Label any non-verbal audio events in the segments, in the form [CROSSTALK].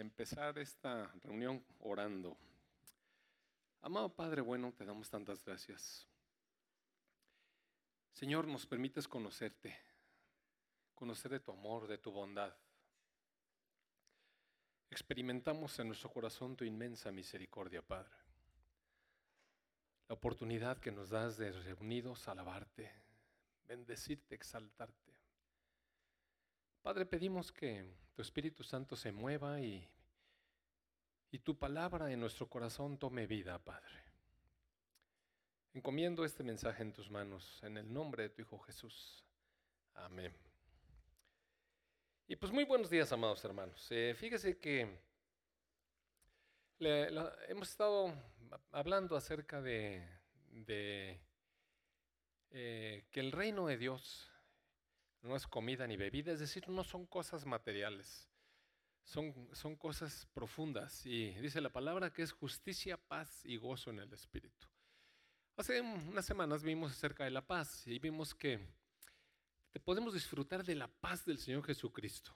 empezar esta reunión orando. Amado Padre bueno, te damos tantas gracias. Señor, nos permites conocerte, conocer de tu amor, de tu bondad. Experimentamos en nuestro corazón tu inmensa misericordia, Padre. La oportunidad que nos das de reunidos alabarte, bendecirte, exaltarte. Padre, pedimos que tu Espíritu Santo se mueva y, y tu palabra en nuestro corazón tome vida, Padre. Encomiendo este mensaje en tus manos, en el nombre de tu Hijo Jesús. Amén. Y pues muy buenos días, amados hermanos. Eh, fíjese que hemos estado hablando acerca de, eh, que el reino de Dios no es comida ni bebida, es decir, no son cosas materiales, son, son cosas profundas. Y dice la palabra que es justicia, paz y gozo en el Espíritu. Hace unas semanas vimos acerca de la paz y vimos que podemos disfrutar de la paz del Señor Jesucristo.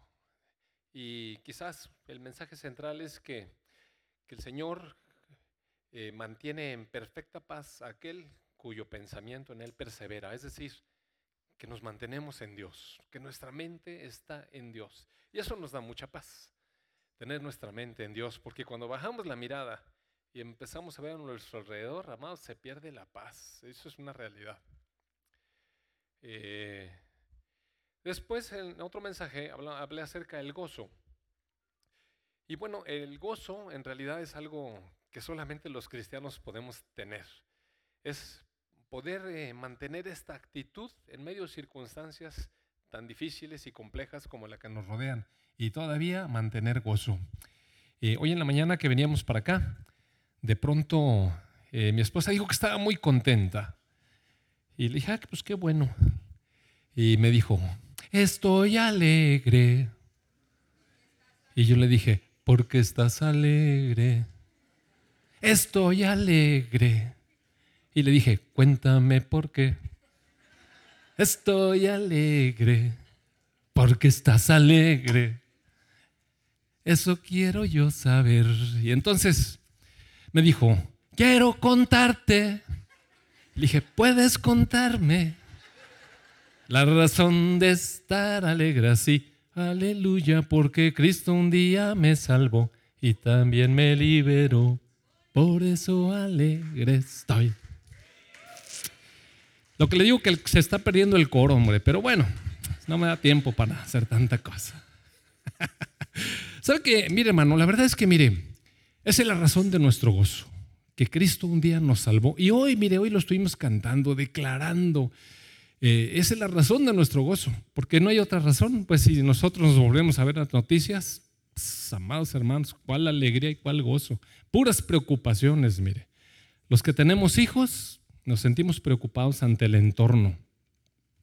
Y quizás el mensaje central es que, que el Señor eh, mantiene en perfecta paz aquel cuyo pensamiento en Él persevera. Es decir, que nos mantenemos en Dios, que nuestra mente está en Dios. Y eso nos da mucha paz, tener nuestra mente en Dios, porque cuando bajamos la mirada y empezamos a ver a nuestro alrededor, amados, se pierde la paz. Eso es una realidad. Eh, después, en otro mensaje, hablé acerca del gozo. Y bueno, el gozo en realidad es algo que solamente los cristianos podemos tener. Es poder eh, mantener esta actitud en medio de circunstancias tan difíciles y complejas como la que nos rodean y todavía mantener gozo. Eh, hoy en la mañana que veníamos para acá, de pronto eh, mi esposa dijo que estaba muy contenta y le dije, ah, pues qué bueno. Y me dijo, estoy alegre. Y yo le dije, ¿por qué estás alegre? Estoy alegre. Y le dije, cuéntame por qué. Estoy alegre, porque estás alegre. Eso quiero yo saber. Y entonces me dijo, quiero contarte. Le dije, ¿puedes contarme la razón de estar alegre así? Aleluya, porque Cristo un día me salvó y también me liberó. Por eso alegre estoy. Lo que le digo que se está perdiendo el coro, hombre, pero bueno, no me da tiempo para hacer tanta cosa. [LAUGHS] ¿Sabe qué? Mire, hermano, la verdad es que, mire, esa es la razón de nuestro gozo, que Cristo un día nos salvó. Y hoy, mire, hoy lo estuvimos cantando, declarando. Eh, esa es la razón de nuestro gozo, porque no hay otra razón. Pues si nosotros nos volvemos a ver las noticias, amados hermanos, cuál alegría y cuál gozo. Puras preocupaciones, mire. Los que tenemos hijos, nos sentimos preocupados ante el entorno,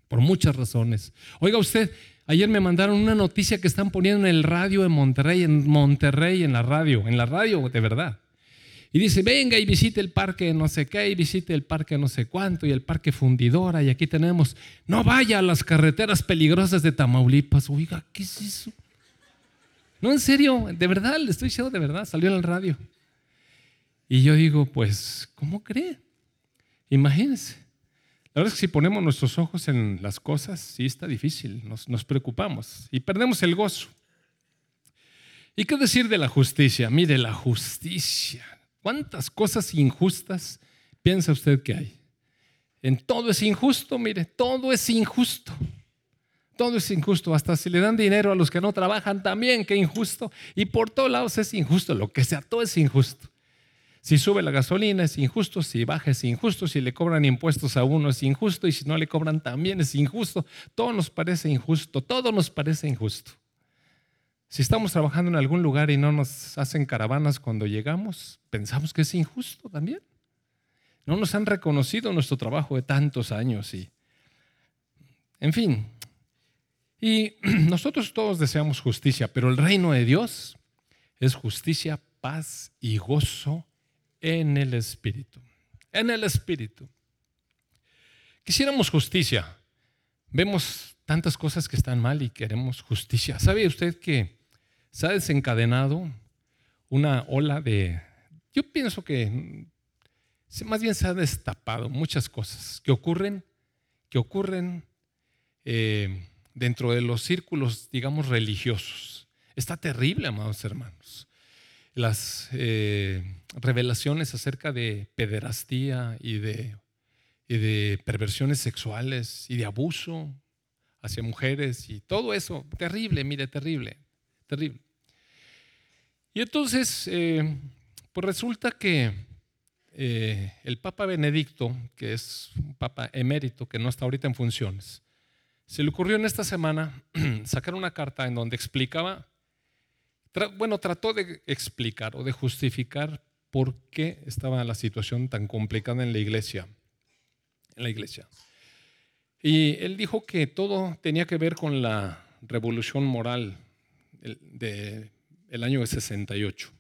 por muchas razones. Oiga usted, ayer me mandaron una noticia que están poniendo en el radio en Monterrey, en Monterrey, en la radio, en la radio de verdad. Y dice, venga y visite el parque no sé qué, y visite el parque no sé cuánto, y el parque fundidora, y aquí tenemos, no vaya a las carreteras peligrosas de Tamaulipas. Oiga, ¿qué es eso? No, en serio, de verdad, le estoy diciendo de verdad, salió en el radio. Y yo digo, pues, ¿cómo cree? Imagínense. La verdad es que si ponemos nuestros ojos en las cosas, sí está difícil, nos, preocupamos y perdemos el gozo. ¿Y qué decir de la justicia? Mire, la justicia. ¿Cuántas cosas injustas piensa usted que hay? En todo es injusto, mire, todo es injusto. Todo es injusto. Hasta si le dan dinero a los que no trabajan, también, qué injusto. Y por todos lados es injusto. Lo que sea, todo es injusto. Si sube la gasolina es injusto, si baja es injusto, si le cobran impuestos a uno es injusto y si no le cobran también es injusto. Todo nos parece injusto, todo nos parece injusto. Si estamos trabajando en algún lugar y no nos hacen caravanas cuando llegamos, pensamos que es injusto también. No nos han reconocido nuestro trabajo de tantos años y, en fin. Y [CLEARS THROAT] nosotros todos deseamos justicia, pero el reino de Dios es justicia, paz y gozo en el Espíritu. En el Espíritu. Quisiéramos justicia. Vemos tantas cosas que están mal y queremos justicia. ¿Sabe usted que se ha desencadenado una ola de... Yo pienso que más bien se ha destapado muchas cosas que ocurren, que ocurren eh, dentro de los círculos, digamos, religiosos. Está terrible, amados hermanos. Las eh, revelaciones acerca de pederastía y de, y de perversiones sexuales y de abuso hacia mujeres y todo eso, terrible, mire, terrible, terrible. Y entonces, eh, pues resulta que eh, el Papa Benedicto, que es un Papa emérito que no está ahorita en funciones, se le ocurrió en esta semana [CLEARS THROAT] sacar una carta en donde explicaba, bueno, trató de explicar o de justificar por qué estaba la situación tan complicada en la iglesia. En la iglesia. Y él dijo que todo tenía que ver con la revolución moral del de año 68.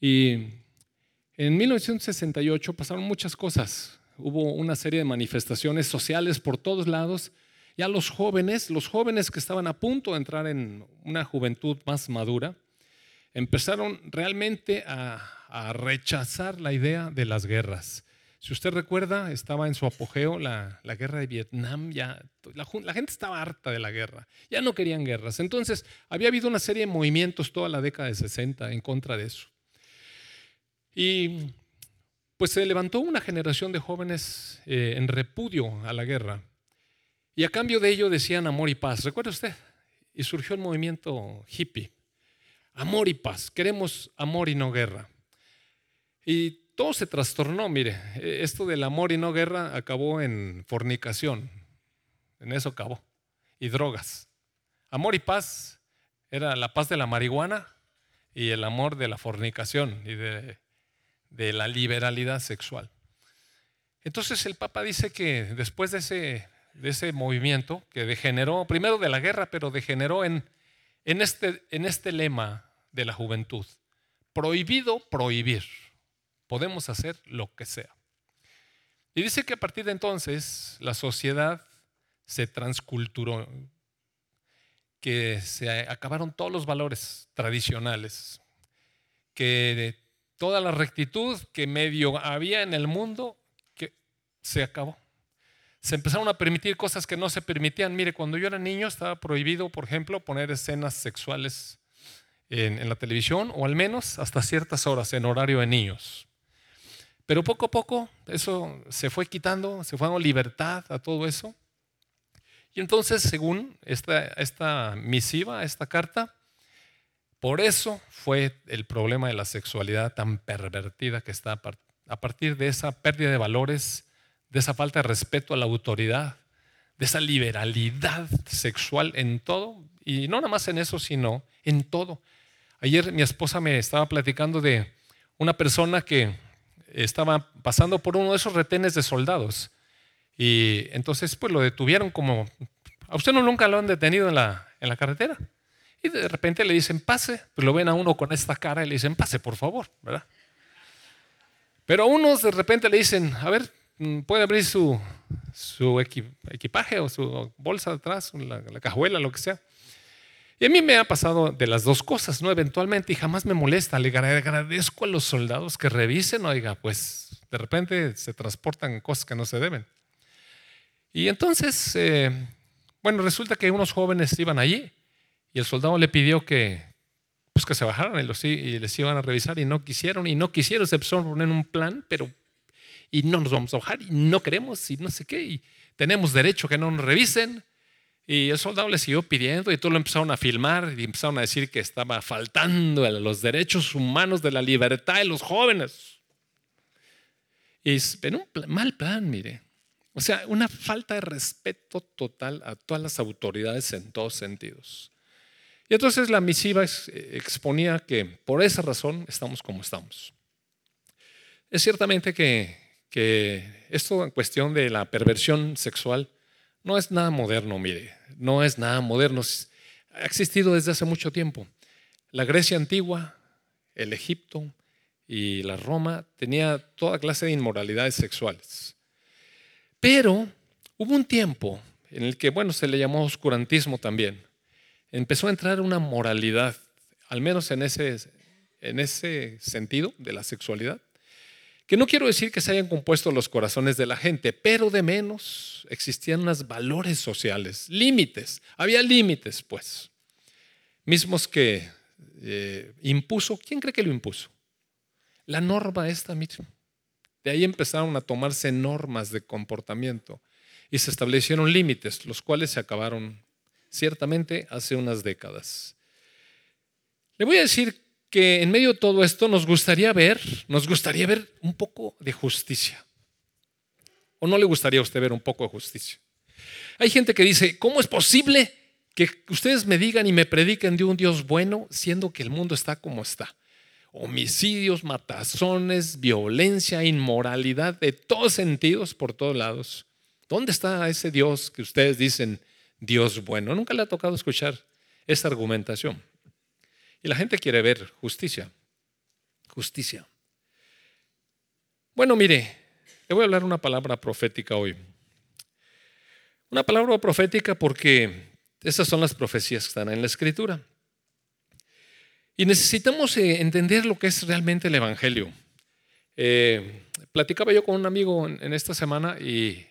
Y en 1968 pasaron muchas cosas. Hubo una serie de manifestaciones sociales por todos lados. Ya los jóvenes, los jóvenes que estaban a punto de entrar en una juventud más madura, empezaron realmente a, rechazar la idea de las guerras si usted recuerda, estaba en su apogeo la, guerra de Vietnam, ya la, gente estaba harta de la guerra, ya no querían guerras. Entonces, había habido una serie de movimientos toda la década de 60 en contra de eso. Y pues se levantó una generación de jóvenes eh, en repudio a la guerra. Y a cambio de ello decían amor y paz. ¿Recuerda usted? Y surgió el movimiento hippie. Amor y paz. Queremos amor y no guerra. Y todo se trastornó, mire, e, esto del amor y no guerra acabó en fornicación, en eso acabó, y drogas. Amor y paz era la paz de la marihuana y el amor de la fornicación y de, la liberalidad sexual. Entonces el Papa dice que después de ese, de ese movimiento, que degeneró, primero de la guerra, pero degeneró en, en, este, en este lema de la juventud, prohibido prohibir podemos hacer lo que sea. Y dice que a partir de entonces la sociedad se transculturó, que se acabaron todos los valores tradicionales, que toda la rectitud que medio había en el mundo, que se acabó. Se empezaron a permitir cosas que no se permitían. Mire, cuando yo era niño estaba prohibido, por ejemplo, poner escenas sexuales en, la televisión, o al menos hasta ciertas horas en horario de niños. Pero poco a poco eso se fue quitando, se fue dando libertad a todo eso. Y entonces, según esta, esta misiva, esta carta, por eso fue el problema de la sexualidad tan pervertida que está a partir de esa pérdida de valores, de esa falta de respeto a la autoridad, de esa liberalidad sexual en todo, y no nada más en eso, sino en todo. Ayer mi esposa me estaba platicando de una persona que estaba pasando por uno de esos retenes de soldados. Y entonces pues lo detuvieron como, a usted no nunca lo han detenido en la, en la carretera. Y de repente le dicen, pase, pues lo ven a uno con esta cara y le dicen, pase, por favor, ¿verdad? Pero a unos de repente le dicen, a ver, puede abrir su, su equipaje o su bolsa atrás, la, la cajuela, lo que sea. Y a mí me ha pasado de las dos cosas, ¿no? Eventualmente, y jamás me molesta. Le agradezco a los soldados que revisen, oiga, pues de repente se transportan cosas que no se deben. Y entonces, eh, bueno, resulta que unos jóvenes iban allí y el soldado le pidió que, pues que se bajaran y, los, y les iban a revisar y no quisieron, y no quisieron, se empezaron a poner un plan, pero y no nos vamos a bajar y no queremos y no sé qué, y tenemos derecho a que no nos revisen. Y el soldado le siguió pidiendo y todos lo empezaron a filmar y empezaron a decir que estaba faltando a los derechos humanos de la libertad de los jóvenes. Y es un mal plan, mire. O sea, una falta de respeto total a todas las autoridades en todos sentidos. Y entonces la misiva exponía que por esa razón estamos como estamos. Es ciertamente que, que esto en cuestión de la perversión sexual no es nada moderno, mire, no es nada moderno. Ha existido desde hace mucho tiempo. La Grecia antigua, el Egipto y la Roma tenía toda clase de inmoralidades sexuales. Pero hubo un tiempo en el que, bueno, se le llamó oscurantismo también. Empezó a entrar una moralidad, al menos en ese, en ese sentido de la sexualidad. Que no quiero decir que se hayan compuesto los corazones de la gente, pero de menos existían unos valores sociales, límites. Había límites, pues. Mismos que eh, impuso, ¿quién cree que lo impuso? La norma esta misma. De ahí empezaron a tomarse normas de comportamiento y se establecieron límites, los cuales se acabaron ciertamente hace unas décadas. Le voy a decir que en medio de todo esto nos gustaría ver, nos gustaría ver un poco de justicia. ¿O no le gustaría a usted ver un poco de justicia? Hay gente que dice, ¿cómo es posible que ustedes me digan y me prediquen de un Dios bueno siendo que el mundo está como está? Homicidios, matazones, violencia, inmoralidad de todos sentidos por todos lados. ¿Dónde está ese Dios que ustedes dicen Dios bueno? Nunca le ha tocado escuchar esa argumentación. Y la gente quiere ver justicia. Justicia. Bueno, mire, le voy a hablar una palabra profética hoy. Una palabra profética porque esas son las profecías que están en la escritura. Y necesitamos eh, entender lo que es realmente el Evangelio. Eh, platicaba yo con un amigo en, esta semana y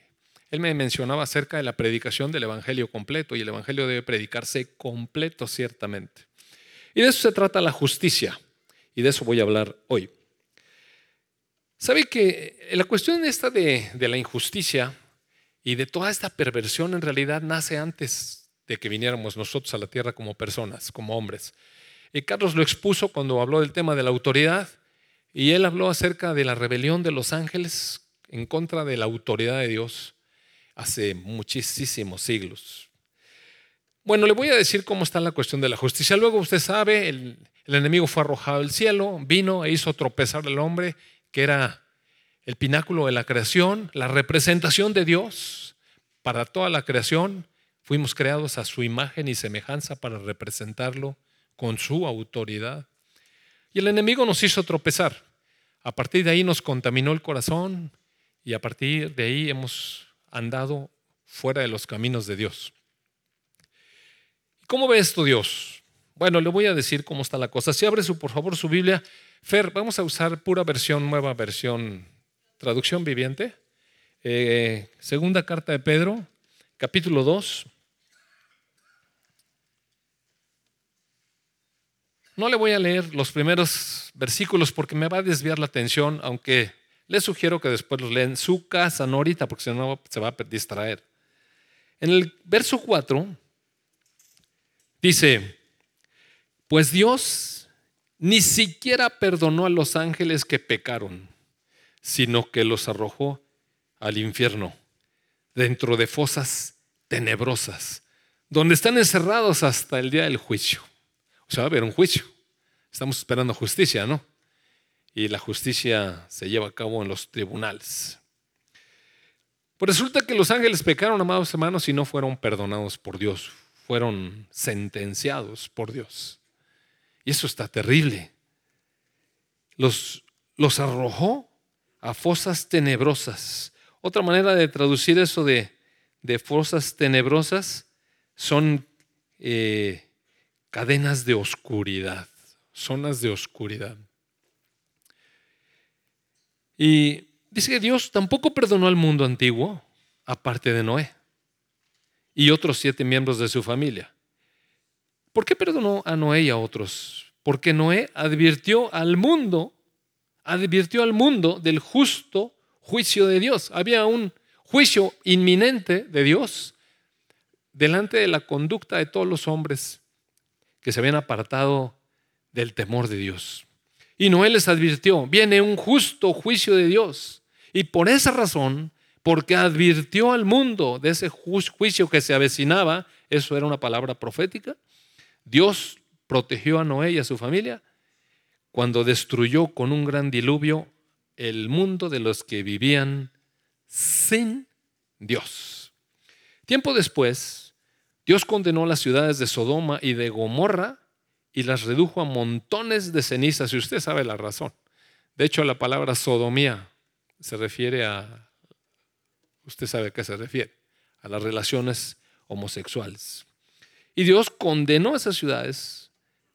él me mencionaba acerca de la predicación del Evangelio completo y el Evangelio debe predicarse completo ciertamente. Y de eso se trata la justicia. Y de eso voy a hablar hoy. ¿Sabe que la cuestión esta de, la injusticia y de toda esta perversión en realidad nace antes de que viniéramos nosotros a la tierra como personas, como hombres? Y Carlos lo expuso cuando habló del tema de la autoridad y él habló acerca de la rebelión de los ángeles en contra de la autoridad de Dios hace muchísimos siglos. Bueno, le voy a decir cómo está la cuestión de la justicia. Luego usted sabe, el, enemigo fue arrojado al cielo, vino e hizo tropezar al hombre, que era el pináculo de la creación, la representación de Dios para toda la creación. Fuimos creados a su imagen y semejanza para representarlo con su autoridad. Y el enemigo nos hizo tropezar. A partir de ahí nos contaminó el corazón y a partir de ahí hemos andado fuera de los caminos de Dios. ¿Cómo ve esto Dios? Bueno, le voy a decir cómo está la cosa. Si abre su, por favor su Biblia, Fer, vamos a usar pura versión, nueva versión, traducción viviente. Eh, segunda carta de Pedro, capítulo 2. No le voy a leer los primeros versículos porque me va a desviar la atención, aunque le sugiero que después los leen en su casa, no ahorita, porque si no se va a distraer. En el verso 4 Dice, pues Dios ni siquiera perdonó a los ángeles que pecaron, sino que los arrojó al infierno, dentro de fosas tenebrosas, donde están encerrados hasta el día del juicio. O sea, va a haber un juicio. Estamos esperando justicia, ¿no? Y la justicia se lleva a cabo en los tribunales. Pues resulta que los ángeles pecaron, amados hermanos, y no fueron perdonados por Dios fueron sentenciados por Dios. Y eso está terrible. Los, los arrojó a fosas tenebrosas. Otra manera de traducir eso de, de fosas tenebrosas son eh, cadenas de oscuridad, zonas de oscuridad. Y dice que Dios tampoco perdonó al mundo antiguo, aparte de Noé y otros siete miembros de su familia. ¿Por qué perdonó a Noé y a otros? Porque Noé advirtió al mundo, advirtió al mundo del justo juicio de Dios. Había un juicio inminente de Dios delante de la conducta de todos los hombres que se habían apartado del temor de Dios. Y Noé les advirtió, viene un justo juicio de Dios. Y por esa razón porque advirtió al mundo de ese juicio que se avecinaba, eso era una palabra profética. Dios protegió a Noé y a su familia cuando destruyó con un gran diluvio el mundo de los que vivían sin Dios. Tiempo después, Dios condenó las ciudades de Sodoma y de Gomorra y las redujo a montones de cenizas, y usted sabe la razón. De hecho, la palabra sodomía se refiere a Usted sabe a qué se refiere, a las relaciones homosexuales. Y Dios condenó a esas ciudades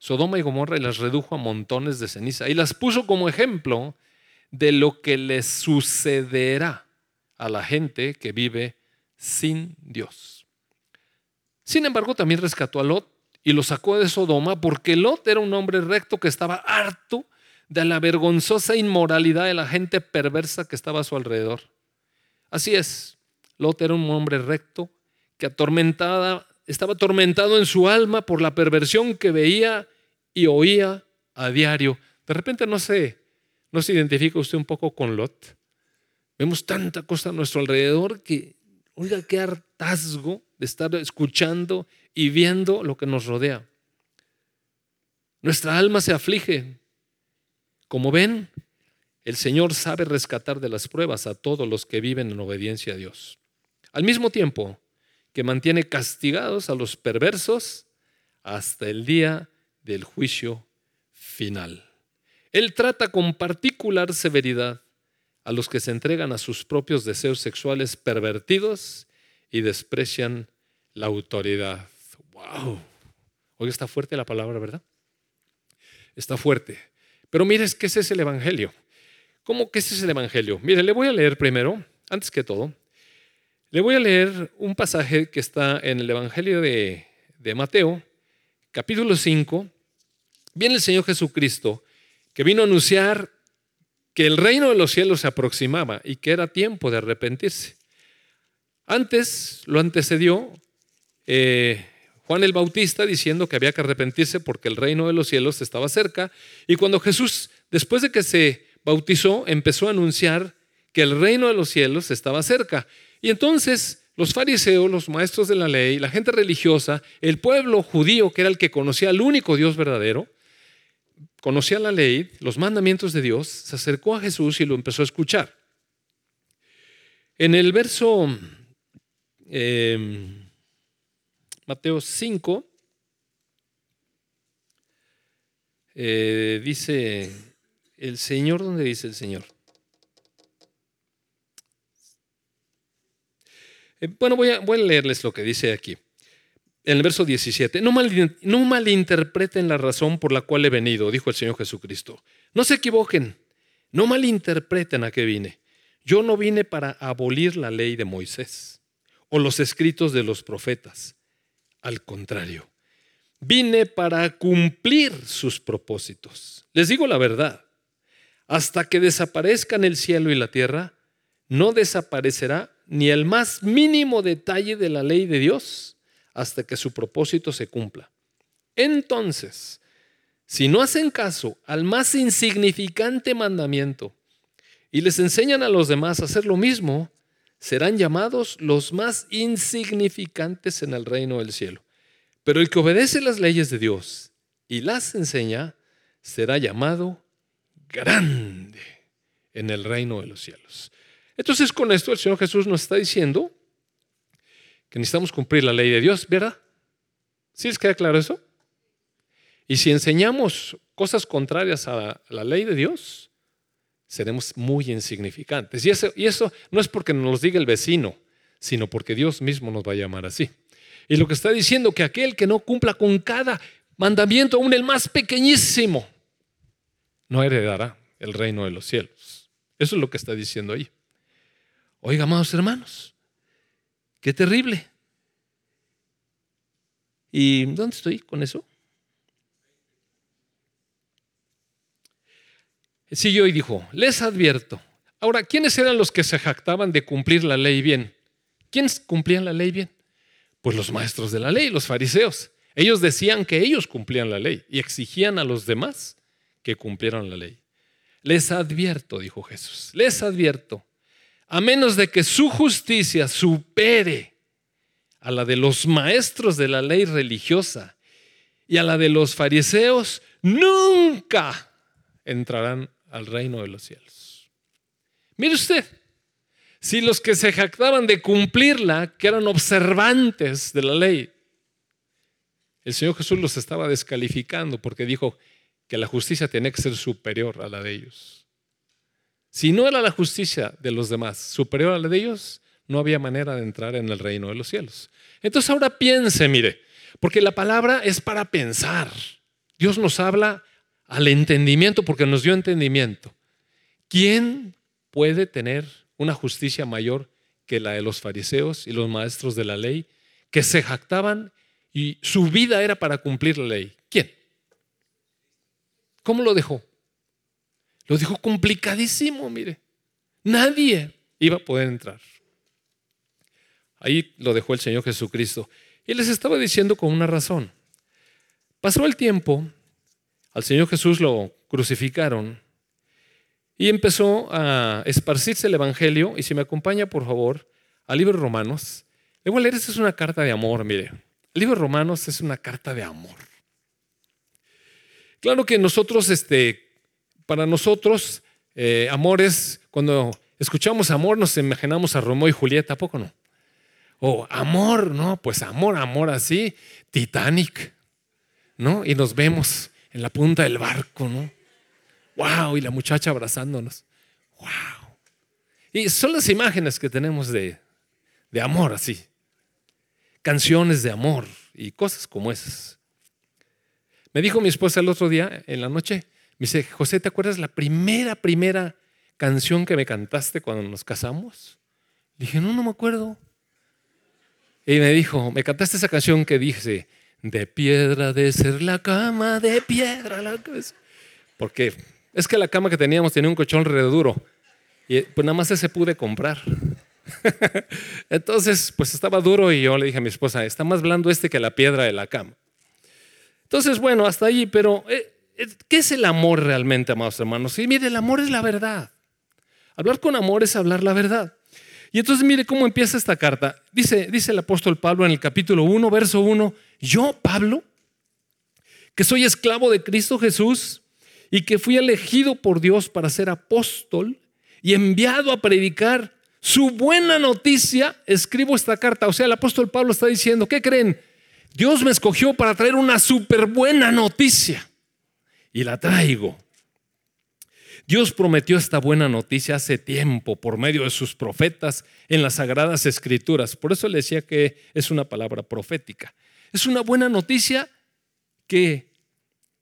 Sodoma y Gomorra y las redujo a montones de ceniza y las puso como ejemplo de lo que les sucederá a la gente que vive sin Dios. Sin embargo, también rescató a Lot y lo sacó de Sodoma porque Lot era un hombre recto que estaba harto de la vergonzosa inmoralidad de la gente perversa que estaba a su alrededor. Así es, Lot era un hombre recto que atormentada, estaba atormentado en su alma por la perversión que veía y oía a diario. De repente no se, no se identifica usted un poco con Lot. Vemos tanta cosa a nuestro alrededor que, oiga, qué hartazgo de estar escuchando y viendo lo que nos rodea. Nuestra alma se aflige. Como ven, el Señor sabe rescatar de las pruebas a todos los que viven en obediencia a Dios. Al mismo tiempo que mantiene castigados a los perversos hasta el día del juicio final. Él trata con particular severidad a los que se entregan a sus propios deseos sexuales pervertidos y desprecian la autoridad. ¡Wow! Hoy está fuerte la palabra, ¿verdad? Está fuerte. Pero mire, ¿qué es el Evangelio? ¿Cómo que es el Evangelio? Mire, le voy a leer primero, antes que todo, le voy a leer un pasaje que está en el Evangelio de, de Mateo, capítulo 5. Viene el Señor Jesucristo, que vino a anunciar que el reino de los cielos se aproximaba y que era tiempo de arrepentirse. Antes lo antecedió eh, Juan el Bautista diciendo que había que arrepentirse porque el reino de los cielos estaba cerca. Y cuando Jesús, después de que se bautizó, empezó a anunciar que el reino de los cielos estaba cerca. Y entonces los fariseos, los maestros de la ley, la gente religiosa, el pueblo judío, que era el que conocía al único Dios verdadero, conocía la ley, los mandamientos de Dios, se acercó a Jesús y lo empezó a escuchar. En el verso em, Mateo 5, eh, dice el Señor, ¿dónde dice el Señor? Eh, bueno, voy a, leerles lo que dice aquí. En el verso 17, no, no malinterpreten la razón por la cual he venido, dijo el Señor Jesucristo. No se equivoquen, no malinterpreten a qué vine. Yo no vine para abolir la ley de Moisés o los escritos de los profetas. Al contrario, vine para cumplir sus propósitos. Les digo la verdad, hasta que desaparezcan el cielo y la tierra, no desaparecerá ni el más mínimo detalle de la ley de Dios hasta que su propósito se cumpla. Entonces, si no hacen caso al más insignificante mandamiento y les enseñan a los demás a hacer lo mismo, serán llamados los más insignificantes en el reino del cielo. Pero el que obedece las leyes de Dios y las enseña será llamado grande en el reino de los cielos. Entonces con esto el Señor Jesús nos está diciendo que necesitamos cumplir la ley de Dios, ¿verdad? ¿Sí les queda claro eso? Y si enseñamos cosas contrarias a la ley de Dios, seremos muy insignificantes. Y eso, y eso no es porque nos lo diga el vecino, sino porque Dios mismo nos va a llamar así. Y lo que está diciendo que aquel que no cumpla con cada mandamiento, aún el más pequeñísimo, no heredará el reino de los cielos. Eso es lo que está diciendo ahí. Oiga, amados hermanos, qué terrible. ¿Y dónde estoy con eso? Siguió y dijo, les advierto. Ahora, ¿quiénes eran los que se jactaban de cumplir la ley bien? ¿Quiénes cumplían la ley bien? Pues los maestros de la ley, los fariseos. Ellos decían que ellos cumplían la ley y exigían a los demás que cumplieran la ley. Les advierto, dijo Jesús, les advierto, a menos de que su justicia supere a la de los maestros de la ley religiosa y a la de los fariseos, nunca entrarán al reino de los cielos. Mire usted, si los que se jactaban de cumplirla, que eran observantes de la ley, el Señor Jesús los estaba descalificando porque dijo, que la justicia tenía que ser superior a la de ellos. Si no era la justicia de los demás superior a la de ellos, no había manera de entrar en el reino de los cielos. Entonces ahora piense, mire, porque la palabra es para pensar. Dios nos habla al entendimiento porque nos dio entendimiento. ¿Quién puede tener una justicia mayor que la de los fariseos y los maestros de la ley que se jactaban y su vida era para cumplir la ley? ¿Cómo lo dejó? Lo dejó complicadísimo, mire. Nadie iba a poder entrar. Ahí lo dejó el Señor Jesucristo. Y les estaba diciendo con una razón. Pasó el tiempo, al Señor Jesús lo crucificaron y empezó a esparcirse el Evangelio. Y si me acompaña, por favor, al libro Romanos. Le voy a leer, esta es una carta de amor, mire. El libro Romanos es una carta de amor. Claro que nosotros, este, para nosotros, eh, amor es, cuando escuchamos amor, nos imaginamos a Romeo y Julieta, ¿a poco no? O amor, no, pues amor, amor así, Titanic, ¿no? Y nos vemos en la punta del barco, ¿no? ¡Wow! Y la muchacha abrazándonos. ¡Wow! Y son las imágenes que tenemos de, de amor así. Canciones de amor y cosas como esas. Me dijo mi esposa el otro día, en la noche, me dice, José, ¿te acuerdas la primera, primera canción que me cantaste cuando nos casamos? dije, no, no me acuerdo. Y me dijo, me cantaste esa canción que dice, de piedra de ser la cama, de piedra la casa. Porque es que la cama que teníamos tenía un colchón re duro. Y pues nada más ese pude comprar. [LAUGHS] Entonces, pues estaba duro y yo le dije a mi esposa, está más blando este que la piedra de la cama. Entonces, bueno, hasta allí, pero eh, eh, ¿qué es el amor realmente, amados hermanos? Y mire, el amor es la verdad. Hablar con amor es hablar la verdad. Y entonces mire cómo empieza esta carta. Dice, dice el apóstol Pablo en el capítulo 1, verso 1, yo, Pablo, que soy esclavo de Cristo Jesús y que fui elegido por Dios para ser apóstol y enviado a predicar su buena noticia, escribo esta carta. O sea, el apóstol Pablo está diciendo, ¿qué creen? Dios me escogió para traer una súper buena noticia y la traigo. Dios prometió esta buena noticia hace tiempo por medio de sus profetas en las sagradas escrituras. Por eso le decía que es una palabra profética. Es una buena noticia que,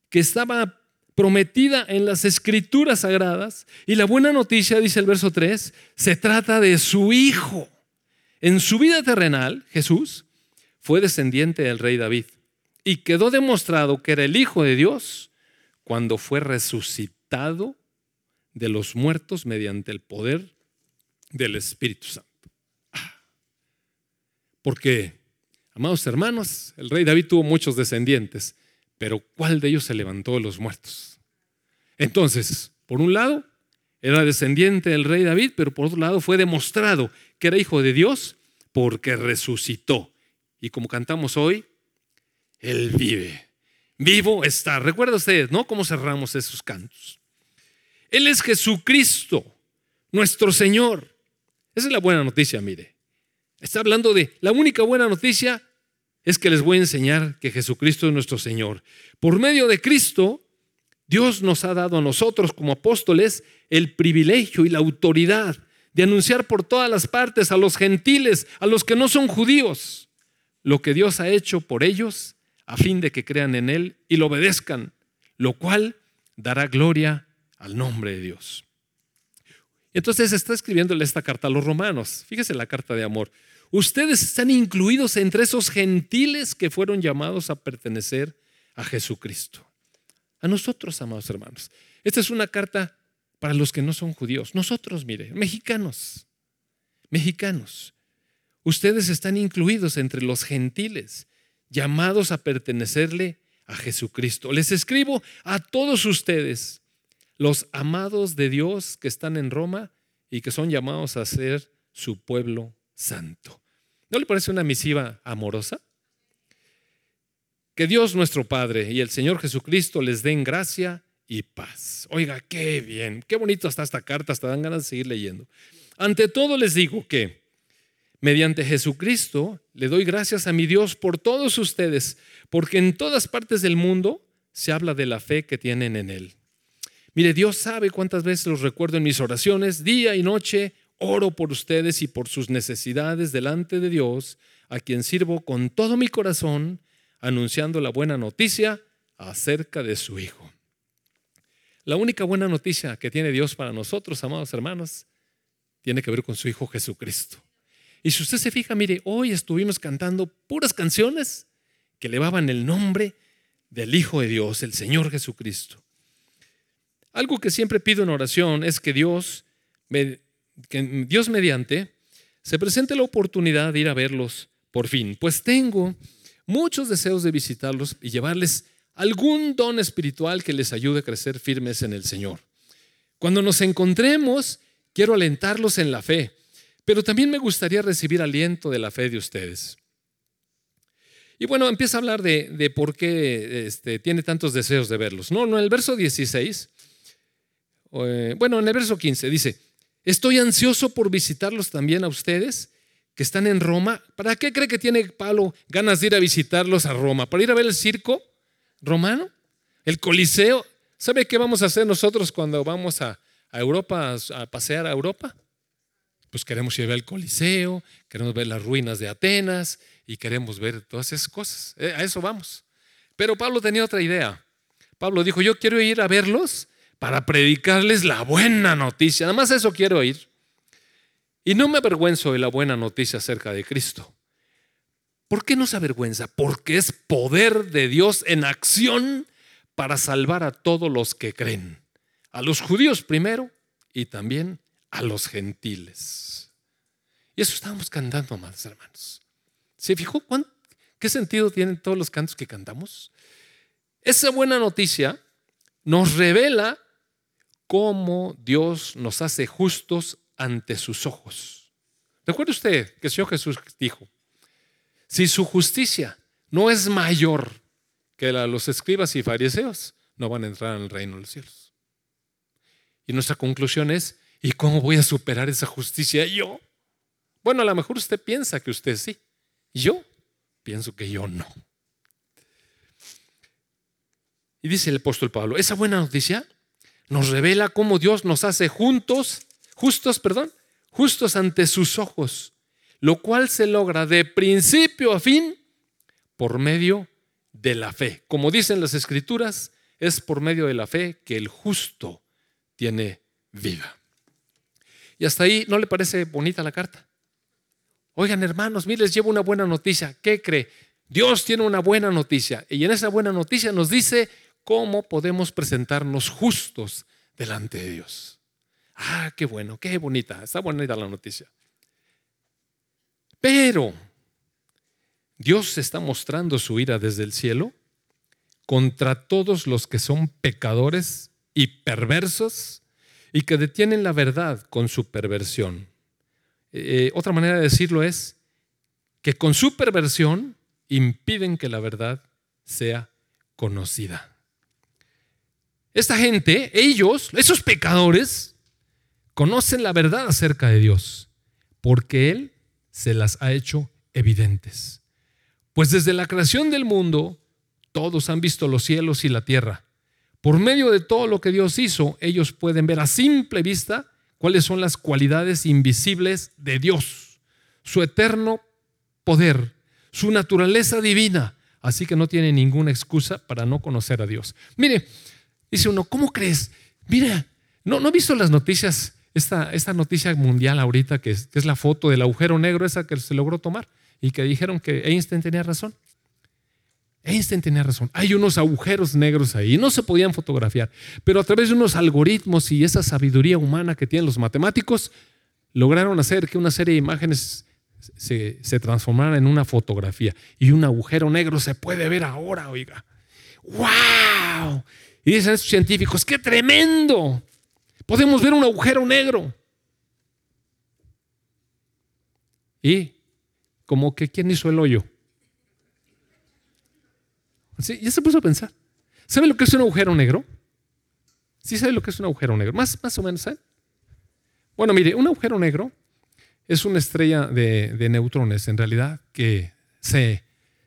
que estaba prometida en las escrituras sagradas. Y la buena noticia, dice el verso 3, se trata de su Hijo. En su vida terrenal, Jesús fue descendiente del rey David y quedó demostrado que era el Hijo de Dios cuando fue resucitado de los muertos mediante el poder del Espíritu Santo. Ah. Porque, amados hermanos, el rey David tuvo muchos descendientes, pero ¿cuál de ellos se levantó de los muertos? Entonces, por un lado, era descendiente del rey David, pero por otro lado fue demostrado que era hijo de Dios porque resucitó. Y como cantamos hoy, Él vive. Vivo está. Recuerda ustedes, ¿no? Cómo cerramos esos cantos. Él es Jesucristo, nuestro Señor. Esa es la buena noticia, mire. Está hablando de la única buena noticia es que les voy a enseñar que Jesucristo es nuestro Señor. Por medio de Cristo, Dios nos ha dado a nosotros como apóstoles el privilegio y la autoridad de anunciar por todas las partes a los gentiles, a los que no son judíos, lo que Dios ha hecho por ellos a fin de que crean en Él y lo obedezcan, lo cual dará gloria al nombre de Dios. Entonces está escribiéndole esta carta a los romanos. Fíjese la carta de amor. Ustedes están incluidos entre esos gentiles que fueron llamados a pertenecer a Jesucristo. A nosotros, amados hermanos. Esta es una carta para los que no son judíos. Nosotros, mire, mexicanos, mexicanos. Ustedes están incluidos entre los gentiles, llamados a pertenecerle a Jesucristo. Les escribo a todos ustedes los amados de Dios que están en Roma y que son llamados a ser su pueblo santo. ¿No le parece una misiva amorosa? Que Dios nuestro Padre y el Señor Jesucristo les den gracia y paz. Oiga, qué bien, qué bonito está esta carta, hasta dan ganas de seguir leyendo. Ante todo les digo que mediante Jesucristo le doy gracias a mi Dios por todos ustedes, porque en todas partes del mundo se habla de la fe que tienen en Él. Mire, Dios sabe cuántas veces los recuerdo en mis oraciones, día y noche, oro por ustedes y por sus necesidades delante de Dios, a quien sirvo con todo mi corazón, anunciando la buena noticia acerca de su Hijo. La única buena noticia que tiene Dios para nosotros, amados hermanos, tiene que ver con su Hijo Jesucristo. Y si usted se fija, mire, hoy estuvimos cantando puras canciones que elevaban el nombre del Hijo de Dios, el Señor Jesucristo. Algo que siempre pido en oración es que Dios, Dios mediante, se presente la oportunidad de ir a verlos por fin, pues tengo muchos deseos de visitarlos y llevarles algún don espiritual que les ayude a crecer firmes en el Señor. Cuando nos encontremos, quiero alentarlos en la fe, pero también me gustaría recibir aliento de la fe de ustedes. Y bueno, empieza a hablar de, por qué este, tiene tantos deseos de verlos. No, no, en el verso 16, eh, bueno, en el verso 15 dice, estoy ansioso por visitarlos también a ustedes que están en Roma. ¿Para qué cree que tiene Pablo ganas de ir a visitarlos a Roma? ¿Para ir a ver el circo? romano, el Coliseo. ¿Sabe qué vamos a hacer nosotros cuando vamos a, Europa, a pasear a Europa? Pues queremos ir a ver el Coliseo, queremos ver las ruinas de Atenas y queremos ver todas esas cosas. Eh, a eso vamos. Pero Pablo tenía otra idea. Pablo dijo, yo quiero ir a verlos para predicarles la buena noticia. Nada más eso quiero ir. Y no me avergüenzo de la buena noticia acerca de Cristo. ¿Por qué no se avergüenza? Porque es poder de Dios en acción para salvar a todos los que creen. A los judíos primero y también a los gentiles. Y eso estábamos cantando, amados hermanos. ¿Se fijó qué sentido tienen todos los cantos que cantamos? Esa buena noticia nos revela cómo Dios nos hace justos ante sus ojos. Recuerde usted que el Señor Jesús dijo, si su justicia no es mayor que la de los escribas y fariseos, no van a entrar en el reino de los cielos. Y nuestra conclusión es, ¿y cómo voy a superar esa justicia yo? Bueno, a lo mejor usted piensa que usted sí. Yo pienso que yo no. Y dice el apóstol Pablo, esa buena noticia nos revela cómo Dios nos hace juntos, justos, perdón, justos ante sus ojos lo cual se logra de principio a fin por medio de la fe. Como dicen las escrituras, es por medio de la fe que el justo tiene vida. Y hasta ahí, ¿no le parece bonita la carta? Oigan, hermanos, miren, les llevo una buena noticia. ¿Qué cree? Dios tiene una buena noticia. Y en esa buena noticia nos dice cómo podemos presentarnos justos delante de Dios. Ah, qué bueno, qué bonita. Está bonita la noticia. Pero Dios está mostrando su ira desde el cielo contra todos los que son pecadores y perversos y que detienen la verdad con su perversión. Eh, otra manera de decirlo es que con su perversión impiden que la verdad sea conocida. Esta gente, ellos, esos pecadores, conocen la verdad acerca de Dios, porque Él se las ha hecho evidentes. Pues desde la creación del mundo, todos han visto los cielos y la tierra. Por medio de todo lo que Dios hizo, ellos pueden ver a simple vista cuáles son las cualidades invisibles de Dios, su eterno poder, su naturaleza divina. Así que no tiene ninguna excusa para no conocer a Dios. Mire, dice uno, ¿cómo crees? Mira, ¿no, no he visto las noticias esta, esta noticia mundial ahorita, que es, que es la foto del agujero negro, esa que se logró tomar, y que dijeron que Einstein tenía razón. Einstein tenía razón. Hay unos agujeros negros ahí, no se podían fotografiar, pero a través de unos algoritmos y esa sabiduría humana que tienen los matemáticos, lograron hacer que una serie de imágenes se, se transformaran en una fotografía. Y un agujero negro se puede ver ahora, oiga. ¡Wow! Y dicen estos científicos, ¡qué tremendo! Podemos ver un agujero negro. Y como que quién hizo el hoyo. ¿Sí? Ya se puso a pensar. ¿Sabe lo que es un agujero negro? ¿Sí sabe lo que es un agujero negro? Más, más o menos, ¿sabe? Bueno, mire, un agujero negro es una estrella de, de neutrones, en realidad, que se,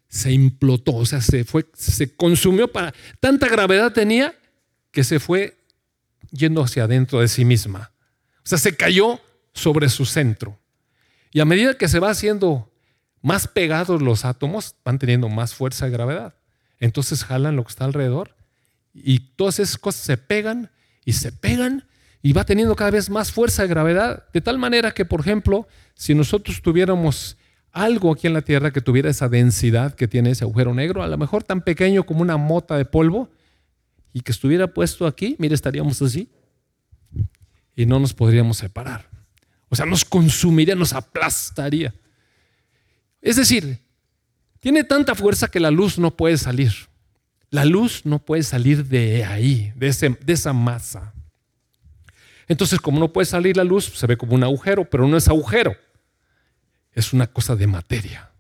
se implotó, o sea, se, fue, se consumió para... Tanta gravedad tenía que se fue yendo hacia adentro de sí misma. O sea, se cayó sobre su centro. Y a medida que se va haciendo más pegados los átomos, van teniendo más fuerza y gravedad. Entonces jalan lo que está alrededor y todas esas cosas se pegan y se pegan y va teniendo cada vez más fuerza de gravedad, de tal manera que, por ejemplo, si nosotros tuviéramos algo aquí en la Tierra que tuviera esa densidad que tiene ese agujero negro, a lo mejor tan pequeño como una mota de polvo, y que estuviera puesto aquí, mire, estaríamos así y no nos podríamos separar. O sea, nos consumiría, nos aplastaría. Es decir, tiene tanta fuerza que la luz no puede salir. La luz no puede salir de ahí, de, esa masa. Entonces, como no puede salir la luz, se ve como un agujero, pero no es agujero. Es una cosa de materia.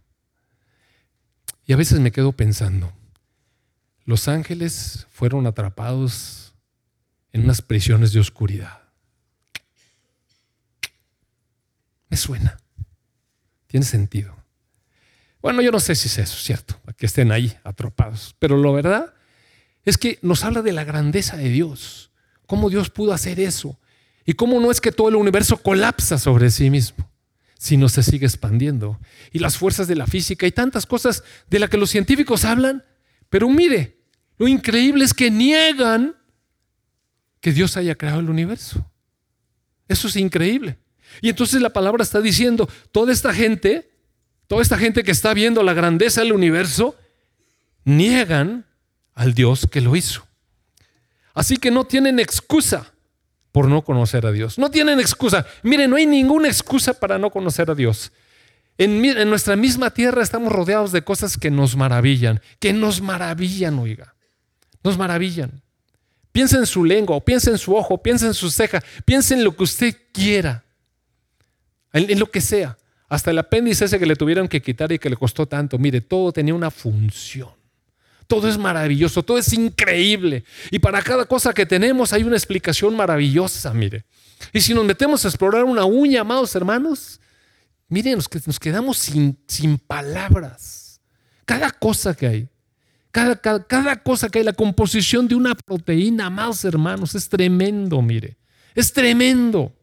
Y a veces me quedo pensando, los ángeles fueron atrapados en unas prisiones de oscuridad. Me suena. Tiene sentido. Bueno, yo no sé si es eso, cierto, que estén ahí atrapados. Pero la verdad es que nos habla de la grandeza de Dios. Cómo Dios pudo hacer eso. Y cómo no es que todo el universo colapsa sobre sí mismo, sino se sigue expandiendo. Y las fuerzas de la física y tantas cosas de las que los científicos hablan pero mire, lo increíble es que niegan que Dios haya creado el universo. Eso es increíble. Y entonces la palabra está diciendo, toda esta gente, toda esta gente que está viendo la grandeza del universo, niegan al Dios que lo hizo. Así que no tienen excusa por no conocer a Dios. No tienen excusa. Mire, no hay ninguna excusa para no conocer a Dios. En, nuestra misma tierra estamos rodeados de cosas que nos maravillan, que nos maravillan, oiga. Nos maravillan. Piensa en su lengua, o piensa en su ojo, piensa en su ceja, piensa en lo que usted quiera, en, lo que sea. Hasta el apéndice ese que le tuvieron que quitar y que le costó tanto. Mire, todo tenía una función. Todo es maravilloso, todo es increíble. Y para cada cosa que tenemos hay una explicación maravillosa, mire. Y si nos metemos a explorar una uña, amados hermanos, Miren, nos, quedamos sin, palabras. Cada cosa que hay, cada, cada, cosa que hay, la composición de una proteína, más hermanos, es tremendo, mire. Es tremendo.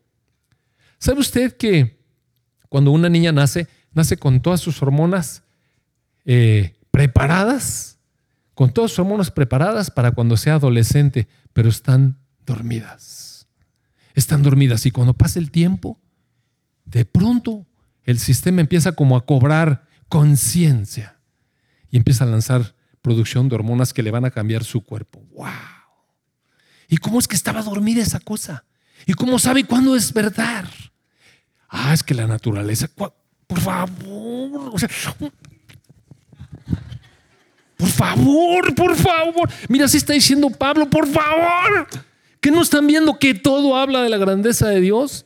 ¿Sabe usted que cuando una niña nace, nace con todas sus hormonas eh, preparadas? Con todas sus hormonas preparadas para cuando sea adolescente, pero están dormidas. Están dormidas y cuando pasa el tiempo, de pronto el sistema empieza como a cobrar conciencia y empieza a lanzar producción de hormonas que le van a cambiar su cuerpo. ¡Wow! ¿Y cómo es que estaba dormida esa cosa? ¿Y cómo sabe cuándo es verdad? Ah, es que la naturaleza. Por favor. por favor, por favor. Mira, así está diciendo Pablo, por favor. ¿Que no están viendo que todo habla de la grandeza de Dios?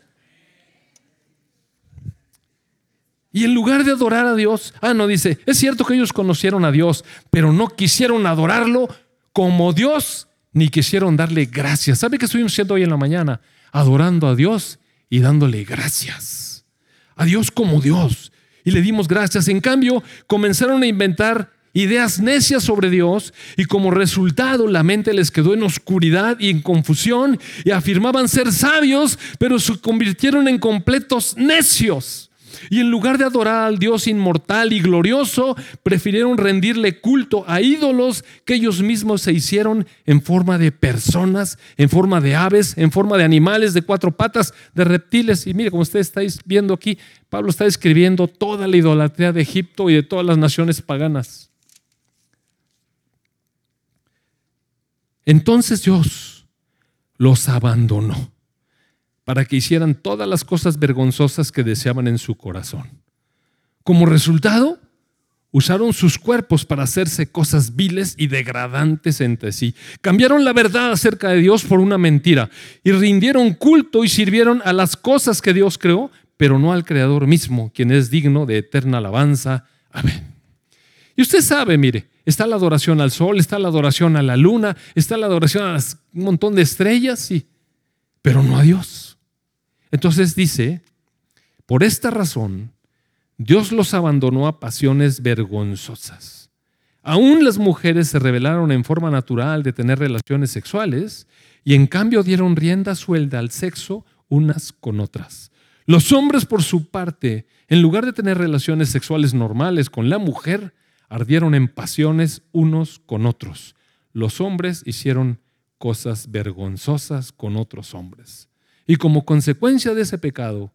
Y en lugar de adorar a Dios, ah, no dice, es cierto que ellos conocieron a Dios, pero no quisieron adorarlo como Dios, ni quisieron darle gracias. ¿Sabe qué estuvimos haciendo hoy en la mañana? Adorando a Dios y dándole gracias. A Dios como Dios. Y le dimos gracias. En cambio, comenzaron a inventar ideas necias sobre Dios y como resultado la mente les quedó en oscuridad y en confusión y afirmaban ser sabios, pero se convirtieron en completos necios. Y en lugar de adorar al Dios inmortal y glorioso, prefirieron rendirle culto a ídolos que ellos mismos se hicieron en forma de personas, en forma de aves, en forma de animales de cuatro patas, de reptiles. Y mire, como ustedes estáis viendo aquí, Pablo está describiendo toda la idolatría de Egipto y de todas las naciones paganas. Entonces Dios los abandonó para que hicieran todas las cosas vergonzosas que deseaban en su corazón. Como resultado, usaron sus cuerpos para hacerse cosas viles y degradantes entre sí. Cambiaron la verdad acerca de Dios por una mentira y rindieron culto y sirvieron a las cosas que Dios creó, pero no al Creador mismo, quien es digno de eterna alabanza. Amén. Y usted sabe, mire, está la adoración al sol, está la adoración a la luna, está la adoración a un montón de estrellas, sí, pero no a Dios. Entonces dice, por esta razón, Dios los abandonó a pasiones vergonzosas. Aún las mujeres se rebelaron en forma natural de tener relaciones sexuales y en cambio dieron rienda suelta al sexo unas con otras. Los hombres, por su parte, en lugar de tener relaciones sexuales normales con la mujer, ardieron en pasiones unos con otros. Los hombres hicieron cosas vergonzosas con otros hombres. Y como consecuencia de ese pecado,